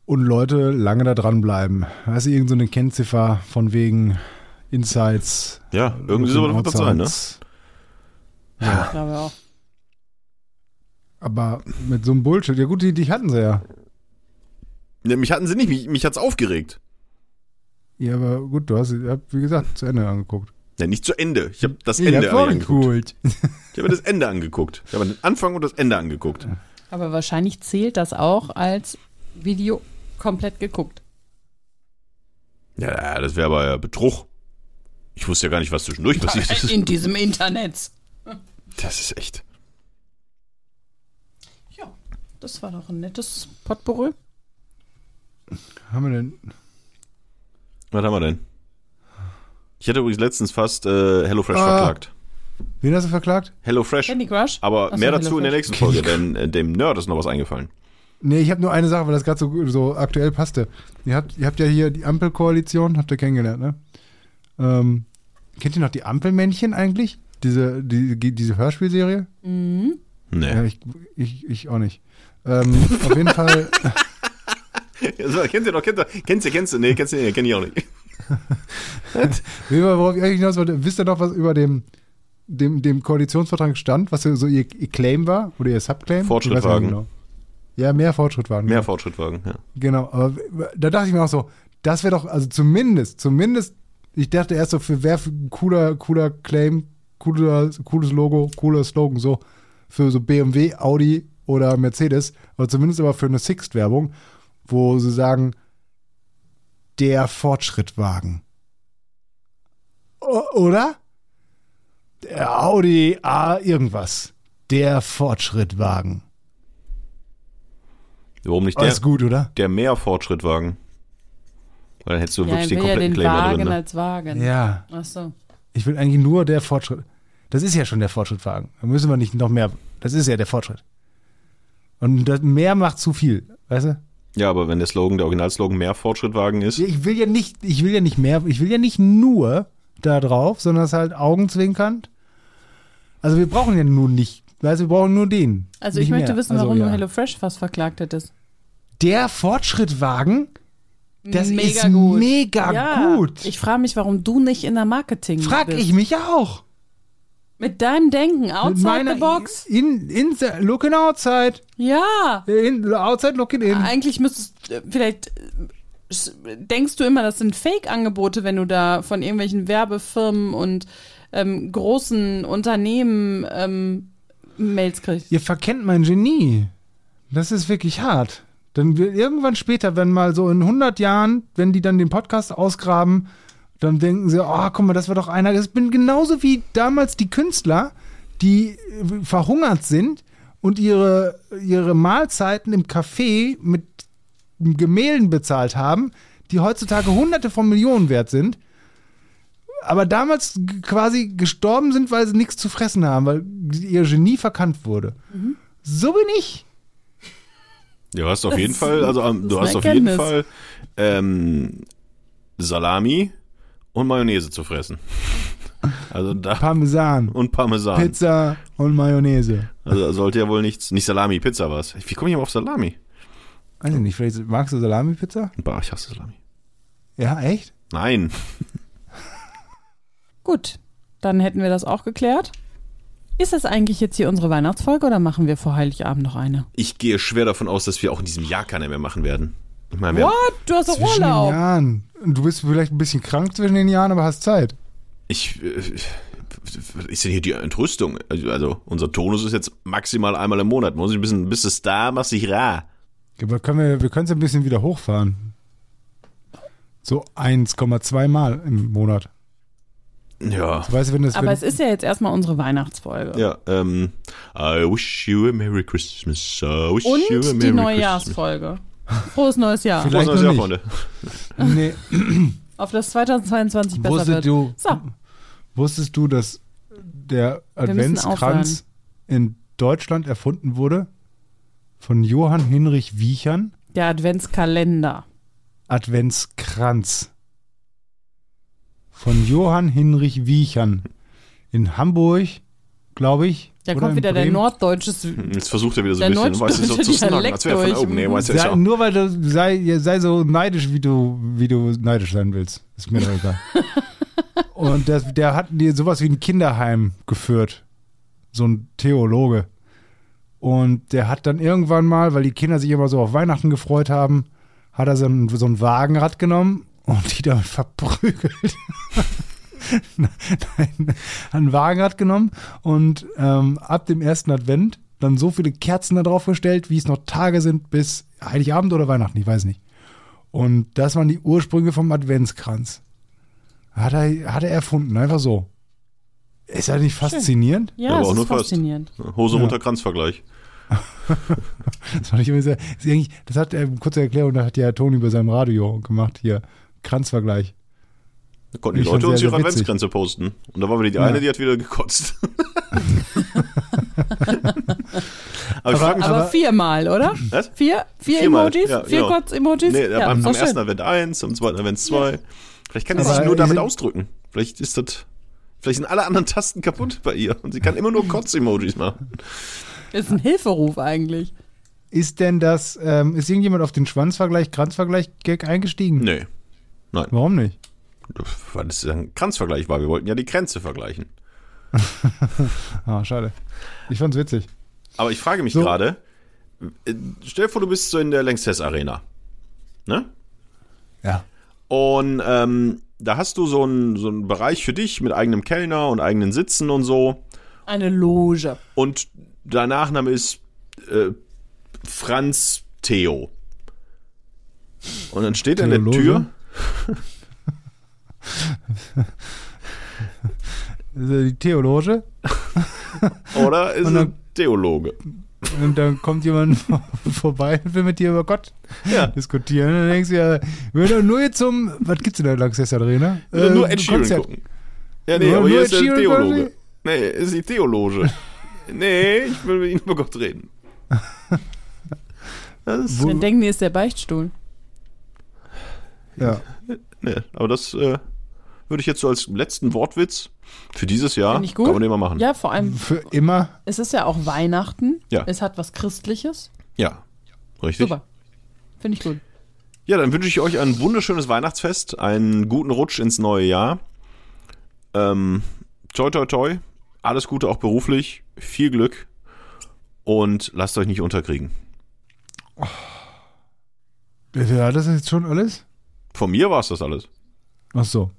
und Leute lange da dranbleiben. Weißt du, irgend so eine Kennziffer von wegen Insights. Ja, irgendwie so wird das sein, ne? Ja. Ich glaube auch. Aber mit so einem Bullshit, ja gut, die, die hatten sie ja. Ne, mich hatten sie nicht, mich, mich hat's aufgeregt. Ja, aber gut, du hast, wie gesagt, zu Ende angeguckt. Ne, nicht zu Ende. Ich habe das Ich Ende hab angeguckt. Ich habe das Ende angeguckt. Ich habe den Anfang und das Ende angeguckt. Aber wahrscheinlich zählt das auch als Video komplett geguckt. Ja, das wäre aber ja Betrug. Ich wusste ja gar nicht, was zwischendurch passiert ist. In diesem Internet. Das ist echt. Ja, das war doch ein nettes Potpourri. Haben wir denn? Was haben wir denn? Ich hatte übrigens letztens fast äh, HelloFresh Ah. verklagt. Wen hast du verklagt? HelloFresh. Candy Crush? Aber Ach so, mehr dazu in der nächsten Folge, denn äh, dem Nerd ist noch was eingefallen. Nee, ich habe nur eine Sache, weil das gerade so, so aktuell passte. Ihr habt, ihr habt ja hier die Ampelkoalition, habt ihr kennengelernt, ne? Ähm, kennt ihr noch die Ampelmännchen eigentlich? Diese, die, die, diese Hörspielserie? Mhm. Nee. Ja, ich, ich, ich auch nicht. Ähm, auf jeden Fall, So, kennt ihr noch, kennt ihr, kennst du, kennst du, nee, kennst du, nee, kenn ich auch nicht. worauf ich eigentlich hinaus wollte, wisst ihr noch, was über dem, dem, dem Koalitionsvertrag stand, was so ihr, ihr Claim war oder ihr Subclaim? Fortschritt Ich weiß nicht wagen. Genau. Ja, mehr Fortschritt wagen. Mehr genau. Fortschrittwagen, ja. Genau, aber da dachte ich mir auch so, das wäre doch, also zumindest, zumindest, ich dachte erst so, für wer für ein cooler, cooler Claim, cooler, cooles Logo, cooler Slogan, so für so BMW, Audi oder Mercedes, aber zumindest aber für eine Sixt-Werbung, wo sie sagen, der Fortschrittwagen. O oder? Der Audi A irgendwas. Der Fortschrittwagen. Warum nicht der, ist gut, oder? der mehr Fortschrittwagen? Weil dann hättest du Ja, wirklich ich den will ja kompletten den Claim da Wagen drin. Ne? als Wagen. Ja. Ach so. Ich will eigentlich nur der Fortschritt. Das ist ja schon der Fortschrittwagen. Da müssen wir nicht noch mehr. Das ist ja der Fortschritt. Und das mehr macht zu viel, weißt du? Ja, aber wenn der Slogan, der Originalslogan mehr Fortschrittwagen ist, Ich will ja nicht, ich will ja nicht mehr, ich will ja nicht nur da drauf, sondern es halt augenzwinkernd. Also wir brauchen ja nur nicht, weißt du, wir brauchen nur den. Also ich möchte mehr. wissen, Also, warum ja. du HelloFresh fast verklagt hättest. Der Fortschrittwagen, das mega ist gut. mega ja, gut. Ich frage mich, warum du nicht in der Marketing Frag bist. ich mich auch. Mit deinem Denken, outside meiner the box. In, in, looking outside. Ja. In, outside looking in. Eigentlich müsstest äh, vielleicht äh, denkst du immer, das sind Fake-Angebote, wenn du da von irgendwelchen Werbefirmen und ähm, großen Unternehmen ähm, Mails kriegst. Ihr verkennt mein Genie. Das ist wirklich hart. Dann wir- irgendwann später, wenn mal so in 100 Jahren, wenn die dann den Podcast ausgraben, dann denken sie, oh, guck mal, das war doch einer. Das bin genauso wie damals die Künstler, die äh, verhungert sind und ihre, ihre Mahlzeiten im Café mit Gemälden bezahlt haben, die heutzutage hunderte von Millionen wert sind. Aber damals quasi gestorben sind, weil sie nichts zu fressen haben, weil ihr Genie verkannt wurde. So bin ich. Du hast auf jeden Fall, also ähm, du hast auf jeden Erkenntnis. Fall ähm, Salami und Mayonnaise zu fressen. Also da Parmesan, und Parmesan. Pizza und Mayonnaise. Also sollte ja wohl nichts, nicht Salami, Pizza was. Wie komme ich immer auf Salami? Weiß ich nicht, vielleicht magst du Salami-Pizza? Bah, ich hasse Salami. Ja, echt? Nein. Gut, dann hätten wir das auch geklärt. Ist das eigentlich jetzt hier unsere Weihnachtsfolge oder machen wir vor Heiligabend noch eine? Ich gehe schwer davon aus, dass wir auch in diesem Jahr keine mehr machen werden. Ich meine, wir, What? Du hast doch Zwischen den Urlaub. Jahren. Du bist vielleicht ein bisschen krank zwischen den Jahren, aber hast Zeit. ich, äh, was ist denn hier die Entrüstung? Also, also unser Tonus ist jetzt maximal einmal im Monat. Muss ich ein bisschen, bist du da, machst dich rar. Aber können wir, wir können es ein bisschen wieder hochfahren. So 1,2 Mal im Monat. Ja. Weißt du, wenn das. Aber wenn, es ist ja jetzt erstmal unsere Weihnachtsfolge. Ja, ähm, I wish you a Merry Christmas. I wish you a Und die Merry Christmas. Neujahrsfolge. Frohes neues Jahr. Vielleicht Frohes neues Jahr, nicht. Freunde. nee, Auf das 2022 besser wusstest wird. du, So, wusstest du, dass der Adventskranz in Deutschland erfunden wurde? Von Johann Hinrich Wiechern? der Adventskalender. Adventskranz. Von Johann Hinrich Wiechern. In Hamburg, glaube ich. Da kommt wieder der Bremen. norddeutsche. Jetzt versucht er wieder so Der ein bisschen, weißt du, so zu snacken, Dialekt als wäre von da durch. oben. Nee, weißt du, ist Sei, ja nur weil du sei, sei so neidisch, wie du, wie du neidisch sein willst. Ist mir doch egal. Und das, der hat dir sowas wie ein Kinderheim geführt. So ein Theologe. Und der hat dann irgendwann mal, weil die Kinder sich immer so auf Weihnachten gefreut haben, hat er so ein, so ein Wagenrad genommen und die damit verprügelt. Nein, hat ein Wagenrad genommen und ähm, ab dem ersten Advent dann so viele Kerzen da drauf gestellt, wie es noch Tage sind bis Heiligabend oder Weihnachten, ich weiß nicht. Und das waren die Ursprünge vom Adventskranz. Hat er, hat er erfunden, einfach so. Ist er nicht faszinierend? Ja, aber es auch ist nur fast. faszinierend. Hose Ja. runter Kranzvergleich. Das fand ich immer sehr, ist eigentlich, das hat, äh, kurze Erklärung, da hat ja Toni bei seinem Radio gemacht, hier, Kranzvergleich. Da konnten die Ich Leute uns ihre. Adventsgrenze posten. Und da war wieder die Ja. eine, die hat wieder gekotzt. aber Aber- Aber, viermal, oder? Was? Vier, vier Am Emojis? ja, vier genau. Kurz-Emojis? nee, ja, doch ersten schön. Advent eins, am zweiten Advent zwei. Vielleicht kann sie Aber sich nur damit ausdrücken. Vielleicht ist das, vielleicht sind alle anderen Tasten kaputt bei ihr und sie kann immer nur Kotz-Emojis machen. Ist ein Hilferuf eigentlich. Ist denn das, ähm, ist irgendjemand auf den Schwanzvergleich, Kranzvergleich-Gag eingestiegen? Nee. Nein, Warum nicht? weil das ja ein Kranzvergleich war. Wir wollten ja die Grenze vergleichen. Ah, schade. Ich fand's witzig. Aber ich frage mich So. gerade, äh, stell dir vor, du bist so in der Längstes Arena. Ne? Ja. Und ähm, da hast du so einen, so einen Bereich für dich mit eigenem Kellner und eigenen Sitzen und so. Eine Loge. Und dein Nachname ist äh, Franz Theo. Und dann steht er an der? Tür. Ist ja die Theologe. Oder ist er dann- Theologe? Und dann kommt jemand vorbei und will mit dir über Gott Ja. diskutieren. Und dann denkst du ja, wir doch nur jetzt zum, was gibt's in der Lanxess Arena? Er nur Äh, Ed Sheeran Konzert. gucken. Ja, nee, Nur- aber hier ist der Theologe. quasi? Nee, ist die Theologe. nee, ich will mit ihm über Gott reden. Das ist, Dann denken die, ist der Beichtstuhl. Ja. nee, aber das äh, würde ich jetzt so als letzten Wortwitz für dieses Jahr, Find ich gut. kann man den mal machen. Ja, vor allem, Für immer. es ist ja auch Weihnachten. Ja. Es hat was Christliches. Ja, richtig. Super. Finde ich gut. Ja, dann wünsche ich euch ein wunderschönes Weihnachtsfest, einen guten Rutsch ins neue Jahr. Ähm, toi, toi, toi. Alles Gute auch beruflich. Viel Glück. Und lasst euch nicht unterkriegen. Ja, das ist jetzt schon alles? Von mir war es das alles. Ach so.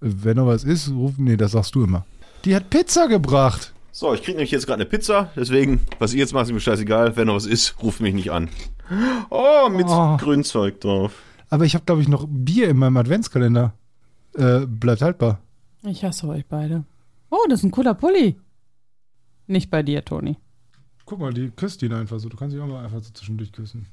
Wenn noch was ist, ruf, nee, das sagst du immer. Die hat Pizza gebracht. So, ich kriege nämlich jetzt gerade eine Pizza. Deswegen, was ihr jetzt macht, ist mir scheißegal. Wenn noch was ist, ruft mich nicht an. Oh, mit Oh. Grünzeug drauf. Aber ich habe, glaube ich, noch Bier in meinem Adventskalender. Äh, bleibt haltbar. Ich hasse euch beide. Oh, das ist ein cooler Pulli. Nicht bei dir, Toni. Guck mal, die küsst ihn einfach so. Du kannst sie auch mal einfach so zwischendurch küssen.